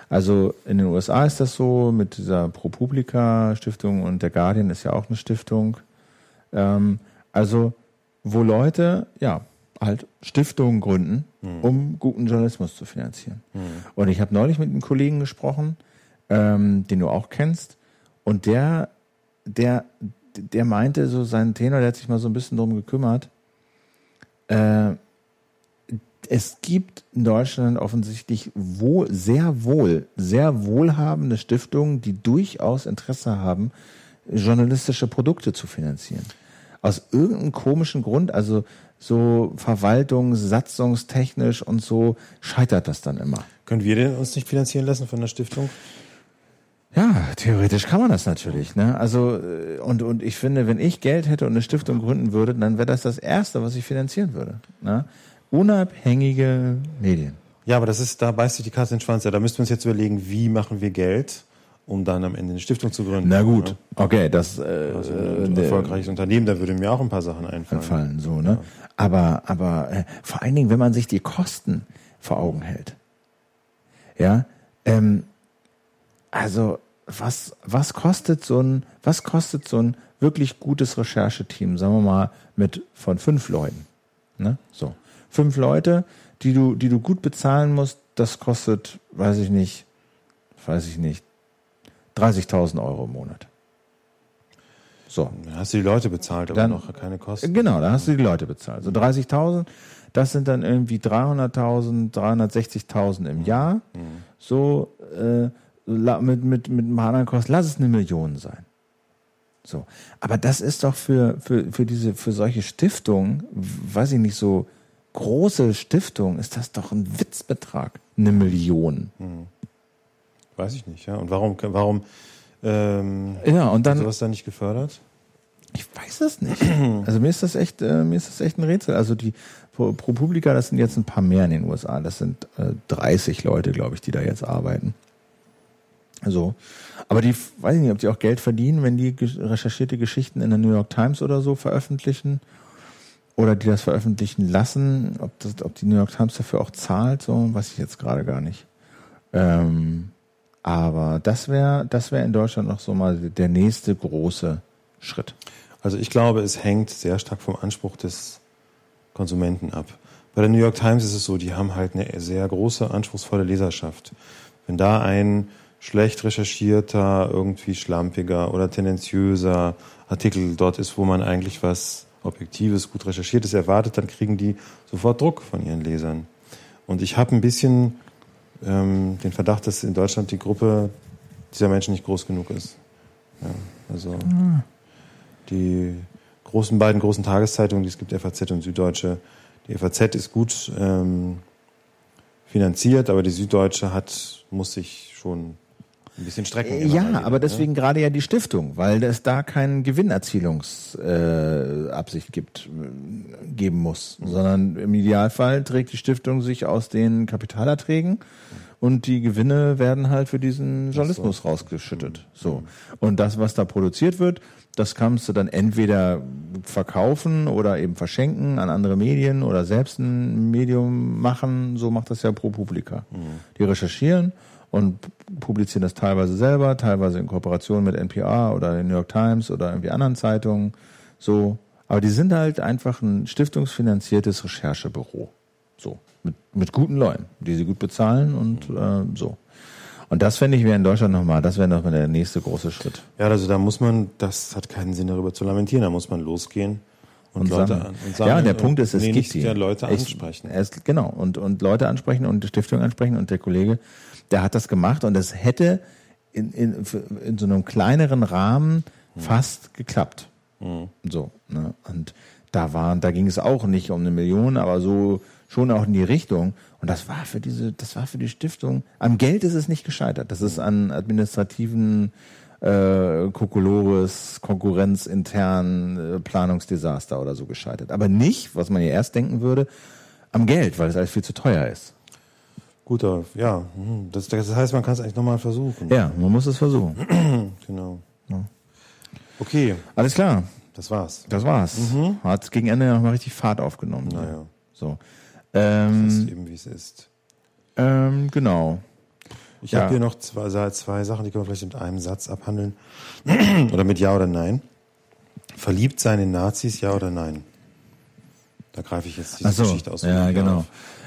Also in den USA ist das so mit dieser ProPublica Stiftung und der Guardian ist ja auch eine Stiftung. Ähm, also wo Leute ja halt Stiftungen gründen, um guten Journalismus zu finanzieren. Und ich habe neulich mit einem Kollegen gesprochen, ähm, den du auch kennst, und der, der, der meinte so seinen Tenor, der hat sich mal so ein bisschen drum gekümmert. Äh, es gibt in Deutschland offensichtlich wohl, sehr wohl, sehr wohlhabende Stiftungen, die durchaus Interesse haben, journalistische Produkte zu finanzieren. Aus irgendeinem komischen Grund, also so verwaltungs-, satzungstechnisch und so, scheitert das dann immer. Können wir denn uns nicht finanzieren lassen von der Stiftung? Ja, theoretisch kann man das natürlich. Ne? Also äh, und und ich finde, wenn ich Geld hätte und eine Stiftung gründen würde, dann wäre das das erste, was ich finanzieren würde. Ne? Unabhängige Medien. Ja, aber das ist, da beißt sich die Katze in den Schwanz. Ja, da müssten wir uns jetzt überlegen, wie machen wir Geld, um dann am Ende eine Stiftung zu gründen. Na gut, ne? okay, das äh, Also ein erfolgreiches Unternehmen, da würde mir auch ein paar Sachen einfallen. fallen so, ne? Aber aber äh, vor allen Dingen, wenn man sich die Kosten vor Augen hält, ja, ähm, also was was kostet so ein was kostet so ein wirklich gutes Rechercheteam, sagen wir mal mit von fünf Leuten, ne? So fünf Leute, die du die du gut bezahlen musst, das kostet, weiß ich nicht, weiß ich nicht, 30.000 Euro im Monat. So. Dann hast du die Leute bezahlt, aber Dann- noch keine Kosten. Genau, da hast du die Leute bezahlt. So 30.000, das sind dann irgendwie 300.000, 360.000 im Jahr. So äh, mit mit mit einem anderen Kost, lass es eine Million sein. So, aber das ist doch für für für diese für solche Stiftungen, weiß ich nicht so große Stiftungen, ist das doch ein Witzbetrag, eine Million. Weiß ich nicht, ja. Und warum, warum ähm, Ja, und dann sowas da nicht gefördert? Ich weiß es nicht. Also mir ist das echt, äh, mir ist das echt ein Rätsel. Also die Pro ProPublica, das sind jetzt ein paar mehr in den USA. Das sind äh, 30 Leute, glaube ich, die da jetzt arbeiten. So. Aber die, weiß ich nicht, ob die auch Geld verdienen, wenn die recherchierte Geschichten in der New York Times oder so veröffentlichen. Oder die das veröffentlichen lassen. Ob, das, ob die New York Times dafür auch zahlt, so weiß ich jetzt gerade gar nicht. Ähm, aber das wäre, das wäre in Deutschland noch so mal der nächste große Schritt. Also ich glaube, es hängt sehr stark vom Anspruch des Konsumenten ab. Bei der New York Times ist es so, die haben halt eine sehr große, anspruchsvolle Leserschaft. Wenn da ein schlecht recherchierter, irgendwie schlampiger oder tendenziöser Artikel dort ist, wo man eigentlich was Objektives, gut recherchiertes erwartet, dann kriegen die sofort Druck von ihren Lesern. Und ich habe ein bisschen ähm, den Verdacht, dass in Deutschland die Gruppe dieser Menschen nicht groß genug ist. Ja, also die großen beiden großen Tageszeitungen, die es gibt, FAZ und Süddeutsche. Die FAZ ist gut ähm, finanziert, aber die Süddeutsche hat muss sich schon ein bisschen strecken. mal Ja, wieder, aber ne? deswegen gerade ja die Stiftung, weil es da keine Gewinnerzielungsabsicht äh, Absicht gibt, äh, geben muss, sondern im Idealfall trägt die Stiftung sich aus den Kapitalerträgen und die Gewinne werden halt für diesen Journalismus rausgeschüttet. So. Und das, was da produziert wird, das kannst du dann entweder verkaufen oder eben verschenken an andere Medien oder selbst ein Medium machen. So macht das ja ProPublica. Die recherchieren und publizieren das teilweise selber, teilweise in Kooperation mit NPR oder den New York Times oder irgendwie anderen Zeitungen. So. Aber die sind halt einfach ein stiftungsfinanziertes Recherchebüro. So. Mit, mit guten Leuten, die sie gut bezahlen und äh, so. Und das fände ich wäre in Deutschland nochmal, das wäre nochmal der nächste große Schritt. Ja, also da muss man, das hat keinen Sinn darüber zu lamentieren, da muss man losgehen und, Und Leute an. Und ja, und der Punkt ist, es nee, gibt die. der Leute ansprechen. Es, genau, und, und Leute ansprechen und die Stiftung ansprechen und der Kollege, der hat das gemacht und es hätte in, in, in so einem kleineren Rahmen fast geklappt. So, ne? Und da waren, da ging es auch nicht um eine Million, aber so schon auch in die Richtung. Und das war für diese, das war für die Stiftung. Am Geld ist es nicht gescheitert. Das ist an administrativen äh, Kokolores, konkurrenzinternen äh, Planungsdesaster oder so gescheitert. Aber nicht, was man ja erst denken würde, am Geld, weil es alles viel zu teuer ist. Guter, ja. hm, Das, das heißt, man kann es eigentlich nochmal versuchen. Ja, man muss es versuchen. (clears throat) Genau. Okay, Alles klar, das war's. das war's. Hat gegen Ende noch mal richtig Fahrt aufgenommen. Naja, So. das Ähm, ist eben wie es ist. ähm, genau. Ich Ja. habe hier noch zwei, zwei Sachen, die können wir vielleicht mit einem Satz abhandeln. (clears throat) oder mit Ja oder Nein. Verliebt sein in Nazis, ja oder nein? Da greife ich jetzt diese so, Geschichte aus. ja, genau. auf.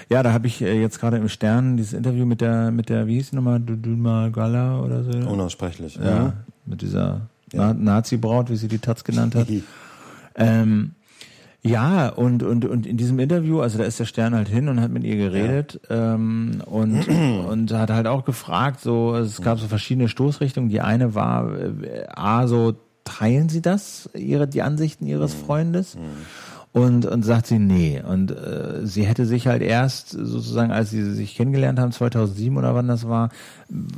Ja, da habe ich äh, jetzt gerade im Stern dieses Interview mit der, mit der, wie hieß die nochmal, Duduma Gala oder so. Unaussprechlich. Ja, mit dieser Ja. Na Nazi-Braut, wie sie die Taz genannt hat. Ähm, ja, und, und, und in diesem Interview, also da ist der Stern halt hin und hat mit ihr geredet ähm, und, (clears throat) und hat halt auch gefragt, so, es gab so verschiedene Stoßrichtungen. Die eine war, äh, A, so, teilen Sie das, ihre, die Ansichten Ihres Freundes? und, und sagt sie nee. Und äh, sie hätte sich halt erst sozusagen, als sie sich kennengelernt haben, 2007 oder wann das war,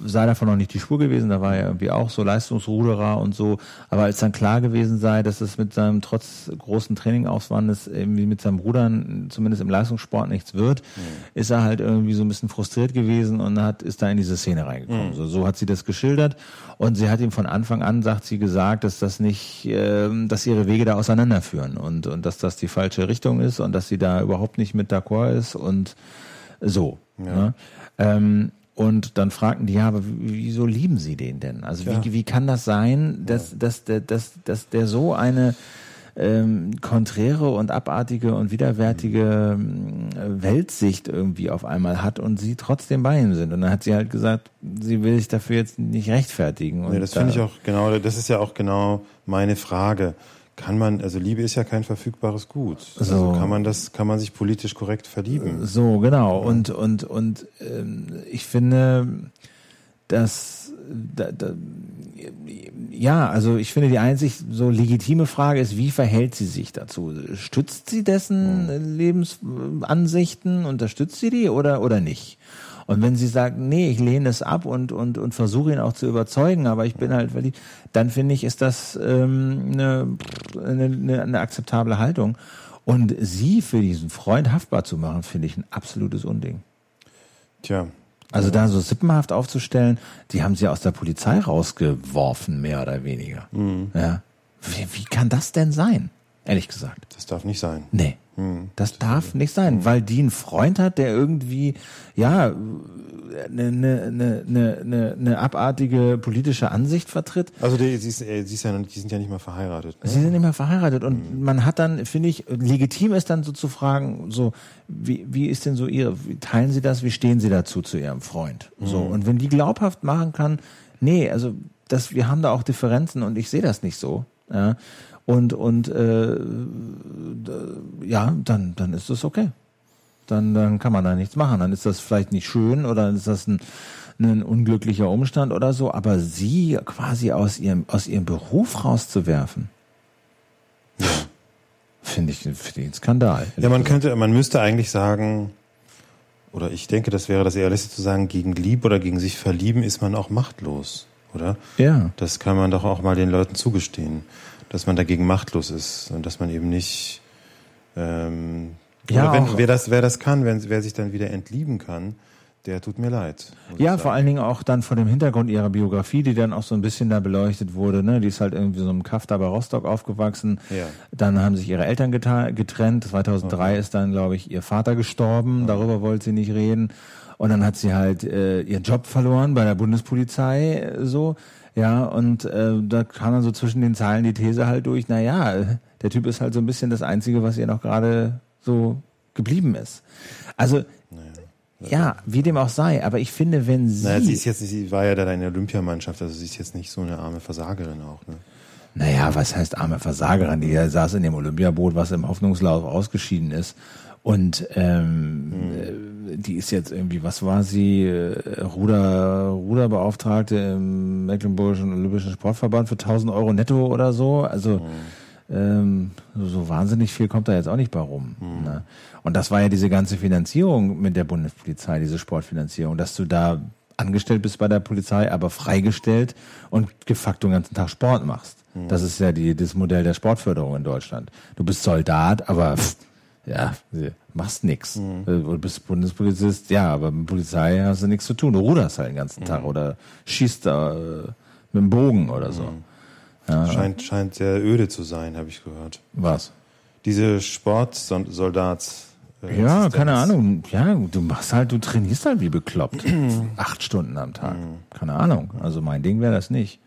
sei davon noch nicht die Spur gewesen. Da war er irgendwie auch so Leistungsruderer und so. Aber als dann klar gewesen sei, dass es mit seinem trotz großen Trainingaufwandes irgendwie mit seinem Rudern zumindest im Leistungssport nichts wird, mhm. ist er halt irgendwie so ein bisschen frustriert gewesen und hat ist da in diese Szene reingekommen. Mhm. So, so hat sie das geschildert und sie hat ihm von Anfang an, sagt sie, gesagt, dass das nicht, äh, dass ihre Wege da auseinanderführen und und dass das die falsche Richtung ist und dass sie da überhaupt nicht mit d'accord ist und so. Ja. Ne? Ähm, und dann fragten die, ja, aber wieso lieben sie den denn? Also ja. wie, wie kann das sein, dass, ja. dass, dass, dass, dass der so eine ähm, konträre und abartige und widerwärtige äh, Weltsicht irgendwie auf einmal hat und sie trotzdem bei ihm sind. Und dann hat sie halt gesagt, sie will sich dafür jetzt nicht rechtfertigen. Und nee, das finde ich auch genau, das ist ja auch genau meine Frage kann man, also Liebe ist ja kein verfügbares Gut. Also so. Kann man das, kann man sich politisch korrekt verlieben. So, genau. Und, und, und ähm, ich finde, dass da, da, ja, also ich finde die einzig so legitime Frage ist, wie verhält sie sich dazu? Stützt sie dessen hm. Lebensansichten, unterstützt sie die oder oder nicht? Und wenn sie sagt, nee, ich lehne es ab und, und, und versuche ihn auch zu überzeugen, aber ich bin halt verliebt, dann finde ich, ist das ähm, eine, eine, eine akzeptable Haltung. Und sie für diesen Freund haftbar zu machen, finde ich ein absolutes Unding. Tja. Also da so sippenhaft aufzustellen, die haben sie aus der Polizei rausgeworfen, mehr oder weniger. Mhm. Ja. Wie, wie kann das denn sein? Ehrlich gesagt. Das darf nicht sein. Nee. Hm. Das darf nicht sein, weil die einen Freund hat, der irgendwie, ja, eine, eine, eine, eine, eine abartige politische Ansicht vertritt. Also die, sie, ist, sie ist ja, die sind ja nicht mehr verheiratet. Ne? Sie sind nicht mehr verheiratet und mhm. man hat dann, finde ich, legitim ist dann so zu fragen, so, wie, wie ist denn so ihre, wie teilen Sie das, wie stehen Sie dazu zu Ihrem Freund? So, mhm. und wenn die glaubhaft machen kann, nee, also das, wir haben da auch Differenzen und ich sehe das nicht so, ja, und und äh, ja, dann dann ist das okay. Dann dann kann man da nichts machen. Dann ist das vielleicht nicht schön oder ist das ein ein unglücklicher Umstand oder so, aber sie quasi aus ihrem aus ihrem Beruf rauszuwerfen, ja. finde ich, find ich ein Skandal. Ja, man könnte, man müsste eigentlich sagen, oder ich denke, das wäre das Ehrlichste zu sagen, gegen Lieb oder gegen sich verlieben ist man auch machtlos, oder? Ja. Das kann man doch auch mal den Leuten zugestehen dass man dagegen machtlos ist und dass man eben nicht ähm, ja, wenn, wer das wer das kann, wenn, wer sich dann wieder entlieben kann, der tut mir leid. Ja, vor allen Dingen auch dann vor dem Hintergrund ihrer Biografie, die dann auch so ein bisschen da beleuchtet wurde. Ne? Die ist halt irgendwie so im Kaff da bei Rostock aufgewachsen. Ja. Dann haben sich ihre Eltern getrennt. 2003 okay. ist dann, glaube ich, ihr Vater gestorben. Okay. Darüber wollte sie nicht reden. Und dann hat sie halt äh, ihren Job verloren bei der Bundespolizei. Äh, so ja, und äh, da kam dann so zwischen den Zeilen die These halt durch, na ja, der Typ ist halt so ein bisschen das Einzige, was ihr noch gerade so geblieben ist. Also, naja, ja, wie dem auch sei, aber ich finde, wenn sie. Naja, sie ist jetzt, sie war ja da in der Olympiamannschaft, also sie ist jetzt nicht so eine arme Versagerin auch, ne? Naja, was heißt arme Versagerin? Die saß in dem Olympiaboot, was im Hoffnungslauf ausgeschieden ist. Und ähm, hm. die ist jetzt irgendwie, was war sie, äh, Ruder, Ruderbeauftragte im Mecklenburgischen Olympischen Sportverband für 1000 Euro netto oder so. Also hm. ähm, so wahnsinnig viel kommt da jetzt auch nicht bei rum. Hm. Ne? Und das war ja diese ganze Finanzierung mit der Bundespolizei, diese Sportfinanzierung, dass du da angestellt bist bei der Polizei, aber freigestellt und de facto den ganzen Tag Sport machst. Hm. Das ist ja die, das Modell der Sportförderung in Deutschland. Du bist Soldat, aber pff, ja, machst nix. Mhm. Äh, du bist Bundespolizist, ja, aber mit Polizei hast du nichts zu tun. Du ruderst halt den ganzen Tag mhm. oder schießt da äh, mit dem Bogen oder so. Mhm. Ja. Scheint, scheint sehr öde zu sein, habe ich gehört. Was? Diese Sportsoldats. Äh, ja, keine Ahnung. Ja, du machst halt, du trainierst halt wie bekloppt. Acht Stunden am Tag. Mhm. Keine Ahnung. Also mein Ding wäre das nicht.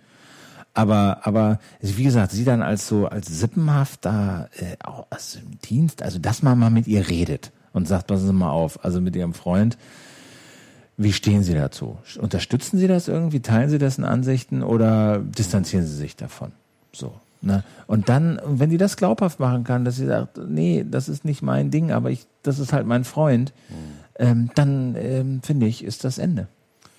Aber, aber wie gesagt, sie dann als so als sippenhaft da äh, auch also im Dienst, also dass man mal mit ihr redet und sagt, passen Sie mal auf, also mit Ihrem Freund, wie stehen Sie dazu? Unterstützen Sie das irgendwie? Teilen Sie dessen Ansichten oder distanzieren Sie sich davon? So. Ne? Und dann, wenn die das glaubhaft machen kann, dass sie sagt, nee, das ist nicht mein Ding, aber ich, das ist halt mein Freund, mhm. ähm, dann ähm, finde ich, ist das Ende.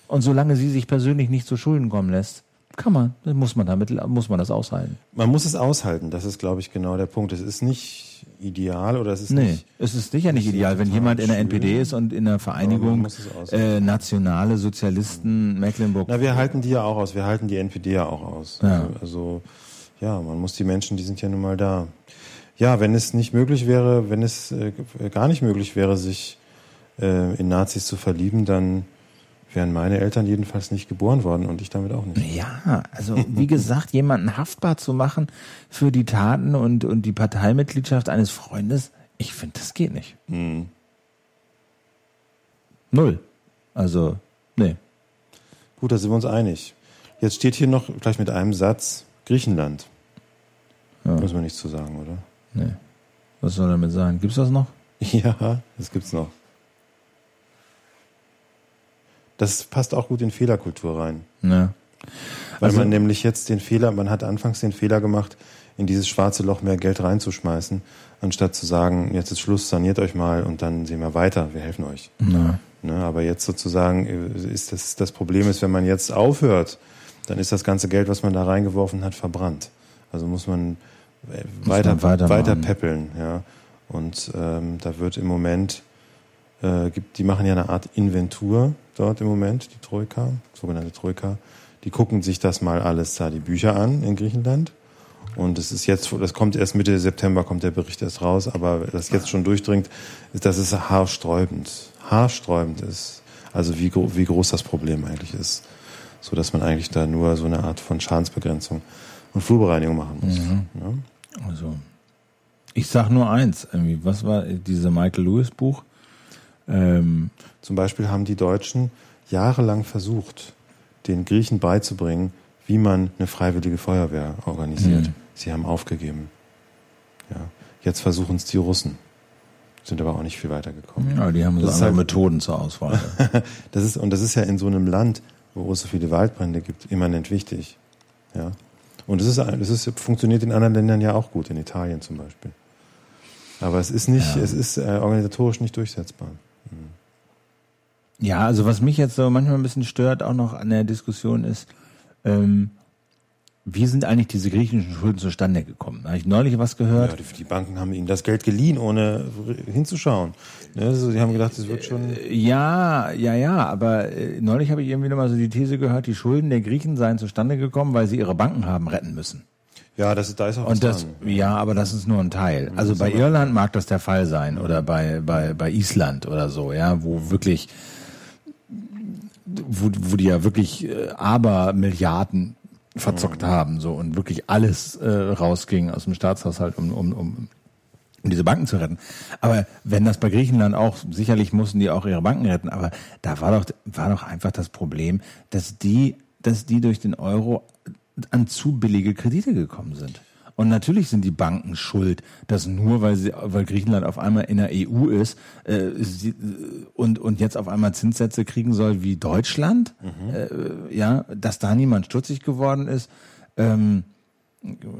Und solange sie sich persönlich nicht zu Schulden kommen lässt, Kann man. Dann muss man damit, muss man das aushalten. Man muss es aushalten. Das ist, glaube ich, genau der Punkt. Es ist nicht ideal oder es ist Nee, nicht. es ist sicher nicht ideal, wenn jemand in der. NPD ist und in der Vereinigung äh, nationale Sozialisten Mecklenburg. Na, wir halten die ja auch aus. Wir halten die NPD ja auch aus. Ja. Also, also, ja, man muss die Menschen, die sind ja nun mal da. Ja, wenn es nicht möglich wäre, wenn es äh, gar nicht möglich wäre, sich äh, in Nazis zu verlieben, dann wären meine Eltern jedenfalls nicht geboren worden und ich damit auch nicht. Ja, also wie gesagt, (laughs) jemanden haftbar zu machen für die Taten und, und die Parteimitgliedschaft eines Freundes, ich finde, das geht nicht. Hm. Null. Also, nee. Gut, da sind wir uns einig. Jetzt steht hier noch gleich mit einem Satz Griechenland. Ja. Muss man nichts zu sagen, oder? Nee. Was soll damit sein? Gibt's das noch? (laughs) Ja, das gibt's noch. Das passt auch gut in Fehlerkultur rein. Ne. Weil Also- man nämlich jetzt den Fehler, man hat anfangs den Fehler gemacht, in dieses schwarze Loch mehr Geld reinzuschmeißen, anstatt zu sagen, jetzt ist Schluss, saniert euch mal und dann sehen wir weiter, wir helfen euch. Na. Ne, aber jetzt sozusagen äh, ist das, das Problem ist, wenn man jetzt aufhört, dann ist das ganze Geld, was man da reingeworfen hat, verbrannt. Also muss man äh, weiter, man weiter peppeln, ja. Und ähm, da wird im Moment, äh, gibt, die machen ja eine Art Inventur dort im Moment, die Troika, sogenannte Troika. Die gucken sich das mal alles da, die Bücher an in Griechenland. Und es ist jetzt, das kommt erst Mitte September, kommt der Bericht erst raus, aber das jetzt schon durchdringt, ist, dass es haarsträubend, haarsträubend ist. Also wie, wie groß das Problem eigentlich ist. So dass man eigentlich da nur so eine Art von Schadensbegrenzung und Flurbereinigung machen muss. Ja? Also, ich sag nur eins, irgendwie, was war diese Michael Lewis Buch? Ähm, Zum Beispiel haben die Deutschen jahrelang versucht, den Griechen beizubringen, wie man eine freiwillige Feuerwehr organisiert. Mhm. Sie haben aufgegeben. Ja. Jetzt versuchen es die Russen. Sind aber auch nicht viel weitergekommen. ja, die haben so andere halt- Methoden zur Auswahl. (laughs) Das ist, und das ist ja in so einem Land, wo es so viele Waldbrände gibt, immanent wichtig. Ja. Und es ist, es ist, funktioniert in anderen Ländern ja auch gut, in Italien zum Beispiel. Aber es ist nicht, Ja. es ist äh, organisatorisch nicht durchsetzbar. Ja, also was mich jetzt so manchmal ein bisschen stört, auch noch an der Diskussion ist, ähm, wie sind eigentlich diese griechischen Schulden zustande gekommen? Da habe ich neulich was gehört. Ja, die, die Banken haben ihnen das Geld geliehen, ohne hinzuschauen. Ne, also, sie haben gedacht, es wird schon. Ja, ja, ja, aber äh, neulich habe ich irgendwie nochmal so die These gehört, die Schulden der Griechen seien zustande gekommen, weil sie ihre Banken haben retten müssen. Ja, das, da ist auch was Und das, dran. ja, aber das ist nur ein Teil. Also bei Irland mag das der Fall sein oder bei, bei, bei Island oder so, ja, wo wirklich, wo, wo die ja wirklich äh, aber Milliarden verzockt haben, so und wirklich alles äh, rausging aus dem Staatshaushalt, um, um, um, um diese Banken zu retten. Aber wenn das bei Griechenland auch, sicherlich mussten die auch ihre Banken retten, aber da war doch, war doch einfach das Problem, dass die, dass die durch den Euro an zu billige Kredite gekommen sind. Und natürlich sind die Banken schuld, dass nur weil sie, weil Griechenland auf einmal in der EU ist äh, sie, äh, und und jetzt auf einmal Zinssätze kriegen soll wie Deutschland, äh, ja, dass da niemand stutzig geworden ist. Ähm,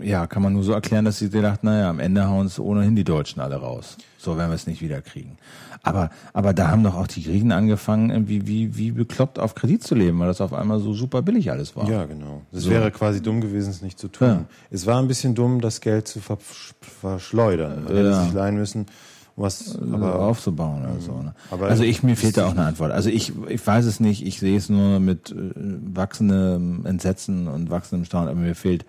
ja, kann man nur so erklären, dass sie gedacht, naja, am Ende hauen es ohnehin die Deutschen alle raus. So werden wir es nicht wieder kriegen. Aber, aber da haben doch auch die Griechen angefangen, irgendwie wie, wie bekloppt auf Kredit zu leben, weil das auf einmal so super billig alles war. Ja, genau. Es So. wäre quasi dumm gewesen, es nicht zu tun. Ja. Es war ein bisschen dumm, das Geld zu ver verschleudern. Man hätte Ja. sich leihen müssen, was, aber aber aufzubauen oder so. Ne? Also ich mir fehlt da auch eine Antwort. Also ich ich weiß es nicht. Ich sehe es nur mit äh, wachsendem Entsetzen und wachsendem Staunen. Aber mir fehlt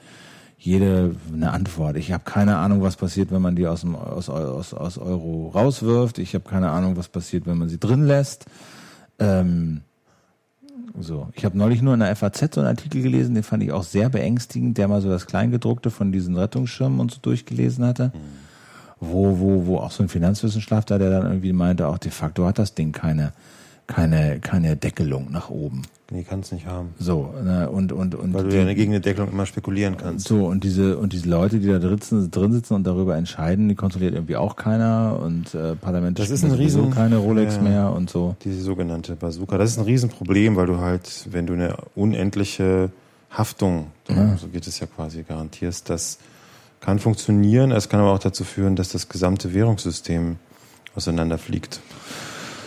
jede eine Antwort. Ich habe keine Ahnung, was passiert, wenn man die aus dem aus, aus, aus Euro rauswirft. Ich habe keine Ahnung, was passiert, wenn man sie drin lässt. Ähm, so, ich habe neulich nur in der FAZ so einen Artikel gelesen, den fand ich auch sehr beängstigend, der mal so das Kleingedruckte von diesen Rettungsschirmen und so durchgelesen hatte wo, wo, wo auch so ein Finanzwissenschaftler, der dann irgendwie meinte, auch de facto hat das Ding keine, keine, keine Deckelung nach oben. nee, kann es nicht haben. So, ne, und, und, und. Weil du die- ja gegen eine Deckelung immer spekulieren kannst. so, und diese, und diese Leute, die da drin sitzen, drin sitzen und darüber entscheiden, die kontrolliert irgendwie auch keiner und äh, Parlamente Das ist ein Riesen- keine Rolex ja. mehr und so. Diese sogenannte Bazooka. Das ist ein Riesenproblem, weil du halt, wenn du eine unendliche Haftung, so geht es ja quasi, garantierst, das kann funktionieren. Es kann aber auch dazu führen, dass das gesamte Währungssystem auseinanderfliegt.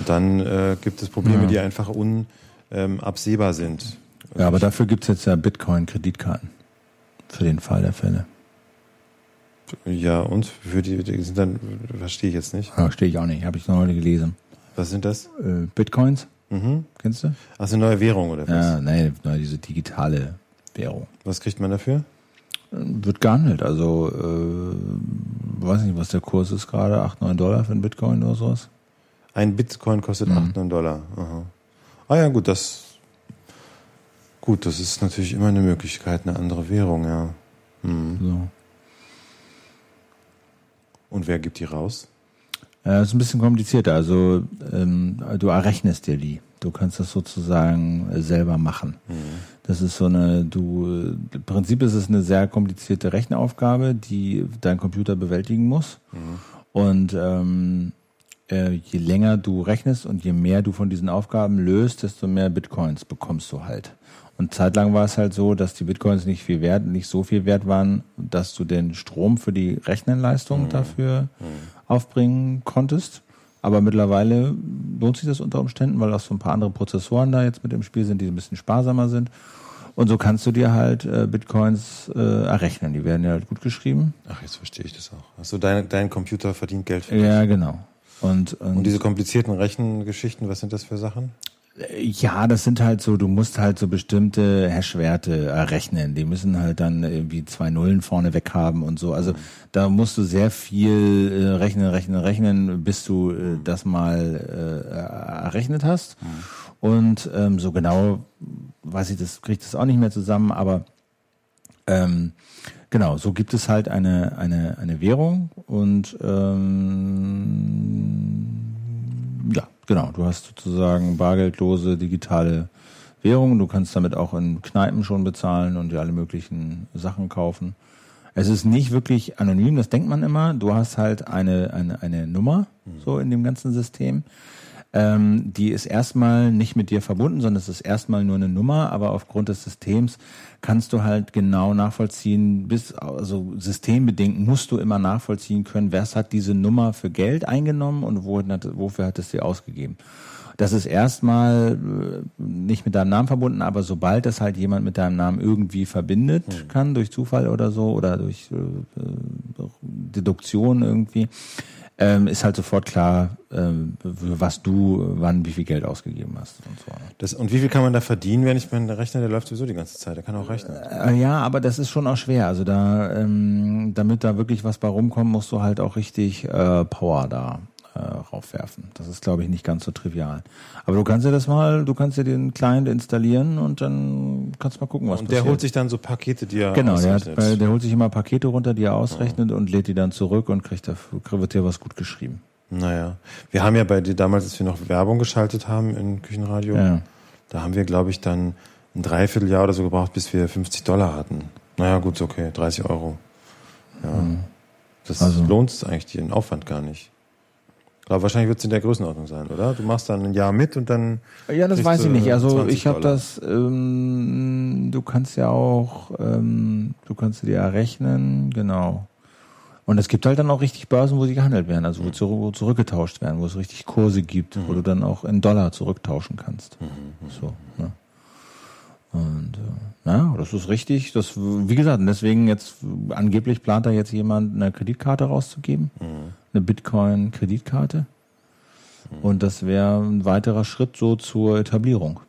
Dann äh, gibt es Probleme, Ja. die einfach unabsehbar sind. Ja, aber dafür gibt's jetzt ja Bitcoin-Kreditkarten. Für den Fall der Fälle. Ja, und für die, die sind dann, verstehe ich jetzt nicht. Verstehe ich auch nicht. Habe ich noch heute gelesen. Was sind das? Äh, Bitcoins, Mhm. kennst du? Ach, eine neue Währung oder was? Ja, nein, nein, diese digitale Währung. Was kriegt man dafür? Wird gehandelt. Also, äh, weiß nicht, was der Kurs ist gerade. 8, 9 Dollar für einen Bitcoin oder sowas. Ein Bitcoin kostet Mhm. 8, 9 Dollar. Aha. Ah ja, gut, das gut, das ist natürlich immer eine Möglichkeit, eine andere Währung, ja. Mhm. So. Und wer gibt die raus? Ja, ist ein bisschen komplizierter. Also ähm, du errechnest dir die. Du kannst das sozusagen äh, selber machen. Das ist so eine, du, äh, im Prinzip ist es eine sehr komplizierte Rechenaufgabe, die dein Computer bewältigen muss. Und ähm, äh, je länger du rechnest und je mehr du von diesen Aufgaben löst, desto mehr Bitcoins bekommst du halt. Und zeitlang war es halt so, dass die Bitcoins nicht viel wert, nicht so viel wert waren, dass du den Strom für die Rechnenleistung dafür aufbringen konntest. Aber mittlerweile lohnt sich das unter Umständen, weil auch so ein paar andere Prozessoren da jetzt mit im Spiel sind, die ein bisschen sparsamer sind. Und so kannst du dir halt äh, Bitcoins äh, errechnen. Die werden ja halt gut geschrieben. Ach, jetzt verstehe ich das auch. Also dein, dein Computer verdient Geld für Ja, genau. Und, und, Und diese komplizierten Rechengeschichten, was sind das für Sachen? Ja, das sind halt so, du musst halt so bestimmte Hashwerte errechnen. Die müssen halt dann irgendwie zwei Nullen vorne weg haben und so. Also da musst du sehr viel äh, rechnen, rechnen, rechnen, bis du äh, das mal äh, errechnet hast. Und ähm, so genau weiß ich, das kriegt das auch nicht mehr zusammen, aber ähm, genau, so gibt es halt eine, eine, eine Währung und ähm, ja, genau, du hast sozusagen bargeldlose digitale Währung. Du kannst damit auch in Kneipen schon bezahlen und dir alle möglichen Sachen kaufen. Es ist nicht wirklich anonym, das denkt man immer. Du hast halt eine, eine, eine Nummer so in dem ganzen System. Ähm, die ist erstmal nicht mit dir verbunden, sondern es ist erstmal nur eine Nummer, aber aufgrund des Systems kannst du halt genau nachvollziehen, bis, also systembedingt musst du immer nachvollziehen können, wer hat diese Nummer für Geld eingenommen und wo, wofür hat es dir ausgegeben. Das ist erstmal äh, nicht mit deinem Namen verbunden, aber sobald das halt jemand mit deinem Namen irgendwie verbindet kann, durch Zufall oder so, oder durch äh, äh, Deduktion irgendwie, ähm, ist halt sofort klar, ähm, was du wann wie viel Geld ausgegeben hast und so. Das, und wie viel kann man da verdienen, wenn ich meinen Rechner, der läuft sowieso die ganze Zeit, der kann auch rechnen. Äh, ja, aber das ist schon auch schwer. Also da, ähm, damit da wirklich was bei rumkommt, musst du halt auch richtig äh, Power da äh, raufwerfen. Das ist, glaube ich, nicht ganz so trivial. Aber du kannst dir das mal, du kannst dir den Client installieren und dann kannst du mal gucken, was Und der passiert. holt sich dann so Pakete, die er Genau, der, hat, ausrechnet. bei- der holt sich immer Pakete runter, die er ausrechnet und lädt die dann zurück und kriegt dafür, wird dir was gut geschrieben. Naja, wir haben ja bei dir damals, als wir noch Werbung geschaltet haben in Küchenradio, Ja. da haben wir, glaube ich, dann ein Dreivierteljahr oder so gebraucht, bis wir 50 Dollar hatten. Naja, gut, okay, 30 Euro. Ja. Das Also- lohnt eigentlich den Aufwand gar nicht. Aber wahrscheinlich wird es in der Größenordnung sein, oder? Du machst dann ein Jahr mit und dann. Ja, das weiß ich nicht. Also 20 ich habe das, ähm, du kannst ja auch, ähm, du kannst dir errechnen, genau. Und es gibt halt dann auch richtig Börsen, wo sie gehandelt werden, also wo, zurück, wo zurückgetauscht werden, wo es richtig Kurse gibt, wo du dann auch in Dollar zurücktauschen kannst. So, ne? Und äh, ja, das ist richtig. Das, wie gesagt, deswegen jetzt angeblich plant da jetzt jemand eine Kreditkarte rauszugeben, eine Bitcoin-Kreditkarte. Und das wäre ein weiterer Schritt so zur Etablierung.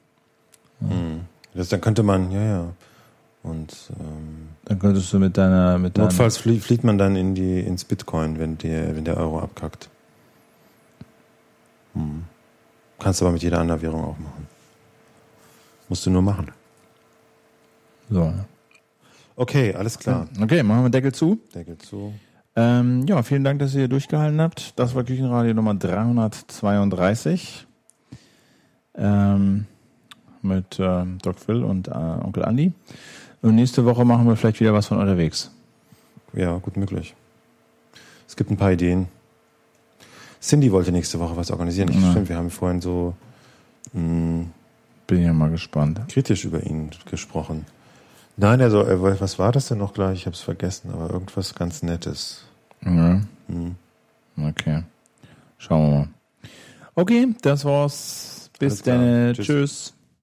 Hm. Das, dann könnte man, ja, ja. Und ähm, Dann könntest du mit deiner, mit deiner, notfalls flie flieht man dann in die ins Bitcoin, wenn der, wenn der Euro abkackt. Hm. Kannst aber mit jeder anderen Währung auch machen. Musst du nur machen. So. Okay, alles klar. Okay, machen wir Deckel zu. Deckel zu. Ähm, ja, vielen Dank, dass ihr durchgehalten habt. Das war Küchenradio Nummer 332. Ähm, mit äh, Doc Phil und äh, Onkel Andy. Und nächste Woche machen wir vielleicht wieder was von unterwegs. Ja, gut möglich. Es gibt ein paar Ideen. Cindy wollte nächste Woche was organisieren. Ich Ja. stimmt, wir haben vorhin so mh, Bin ja mal gespannt. kritisch über ihn gesprochen. Nein, also, wollte- was war das denn noch gleich? Ich habe es vergessen, aber irgendwas ganz Nettes. Ja. Hm. Okay. Schauen wir mal. Okay, das war's. Bis dann. Tschüss. Tschüss.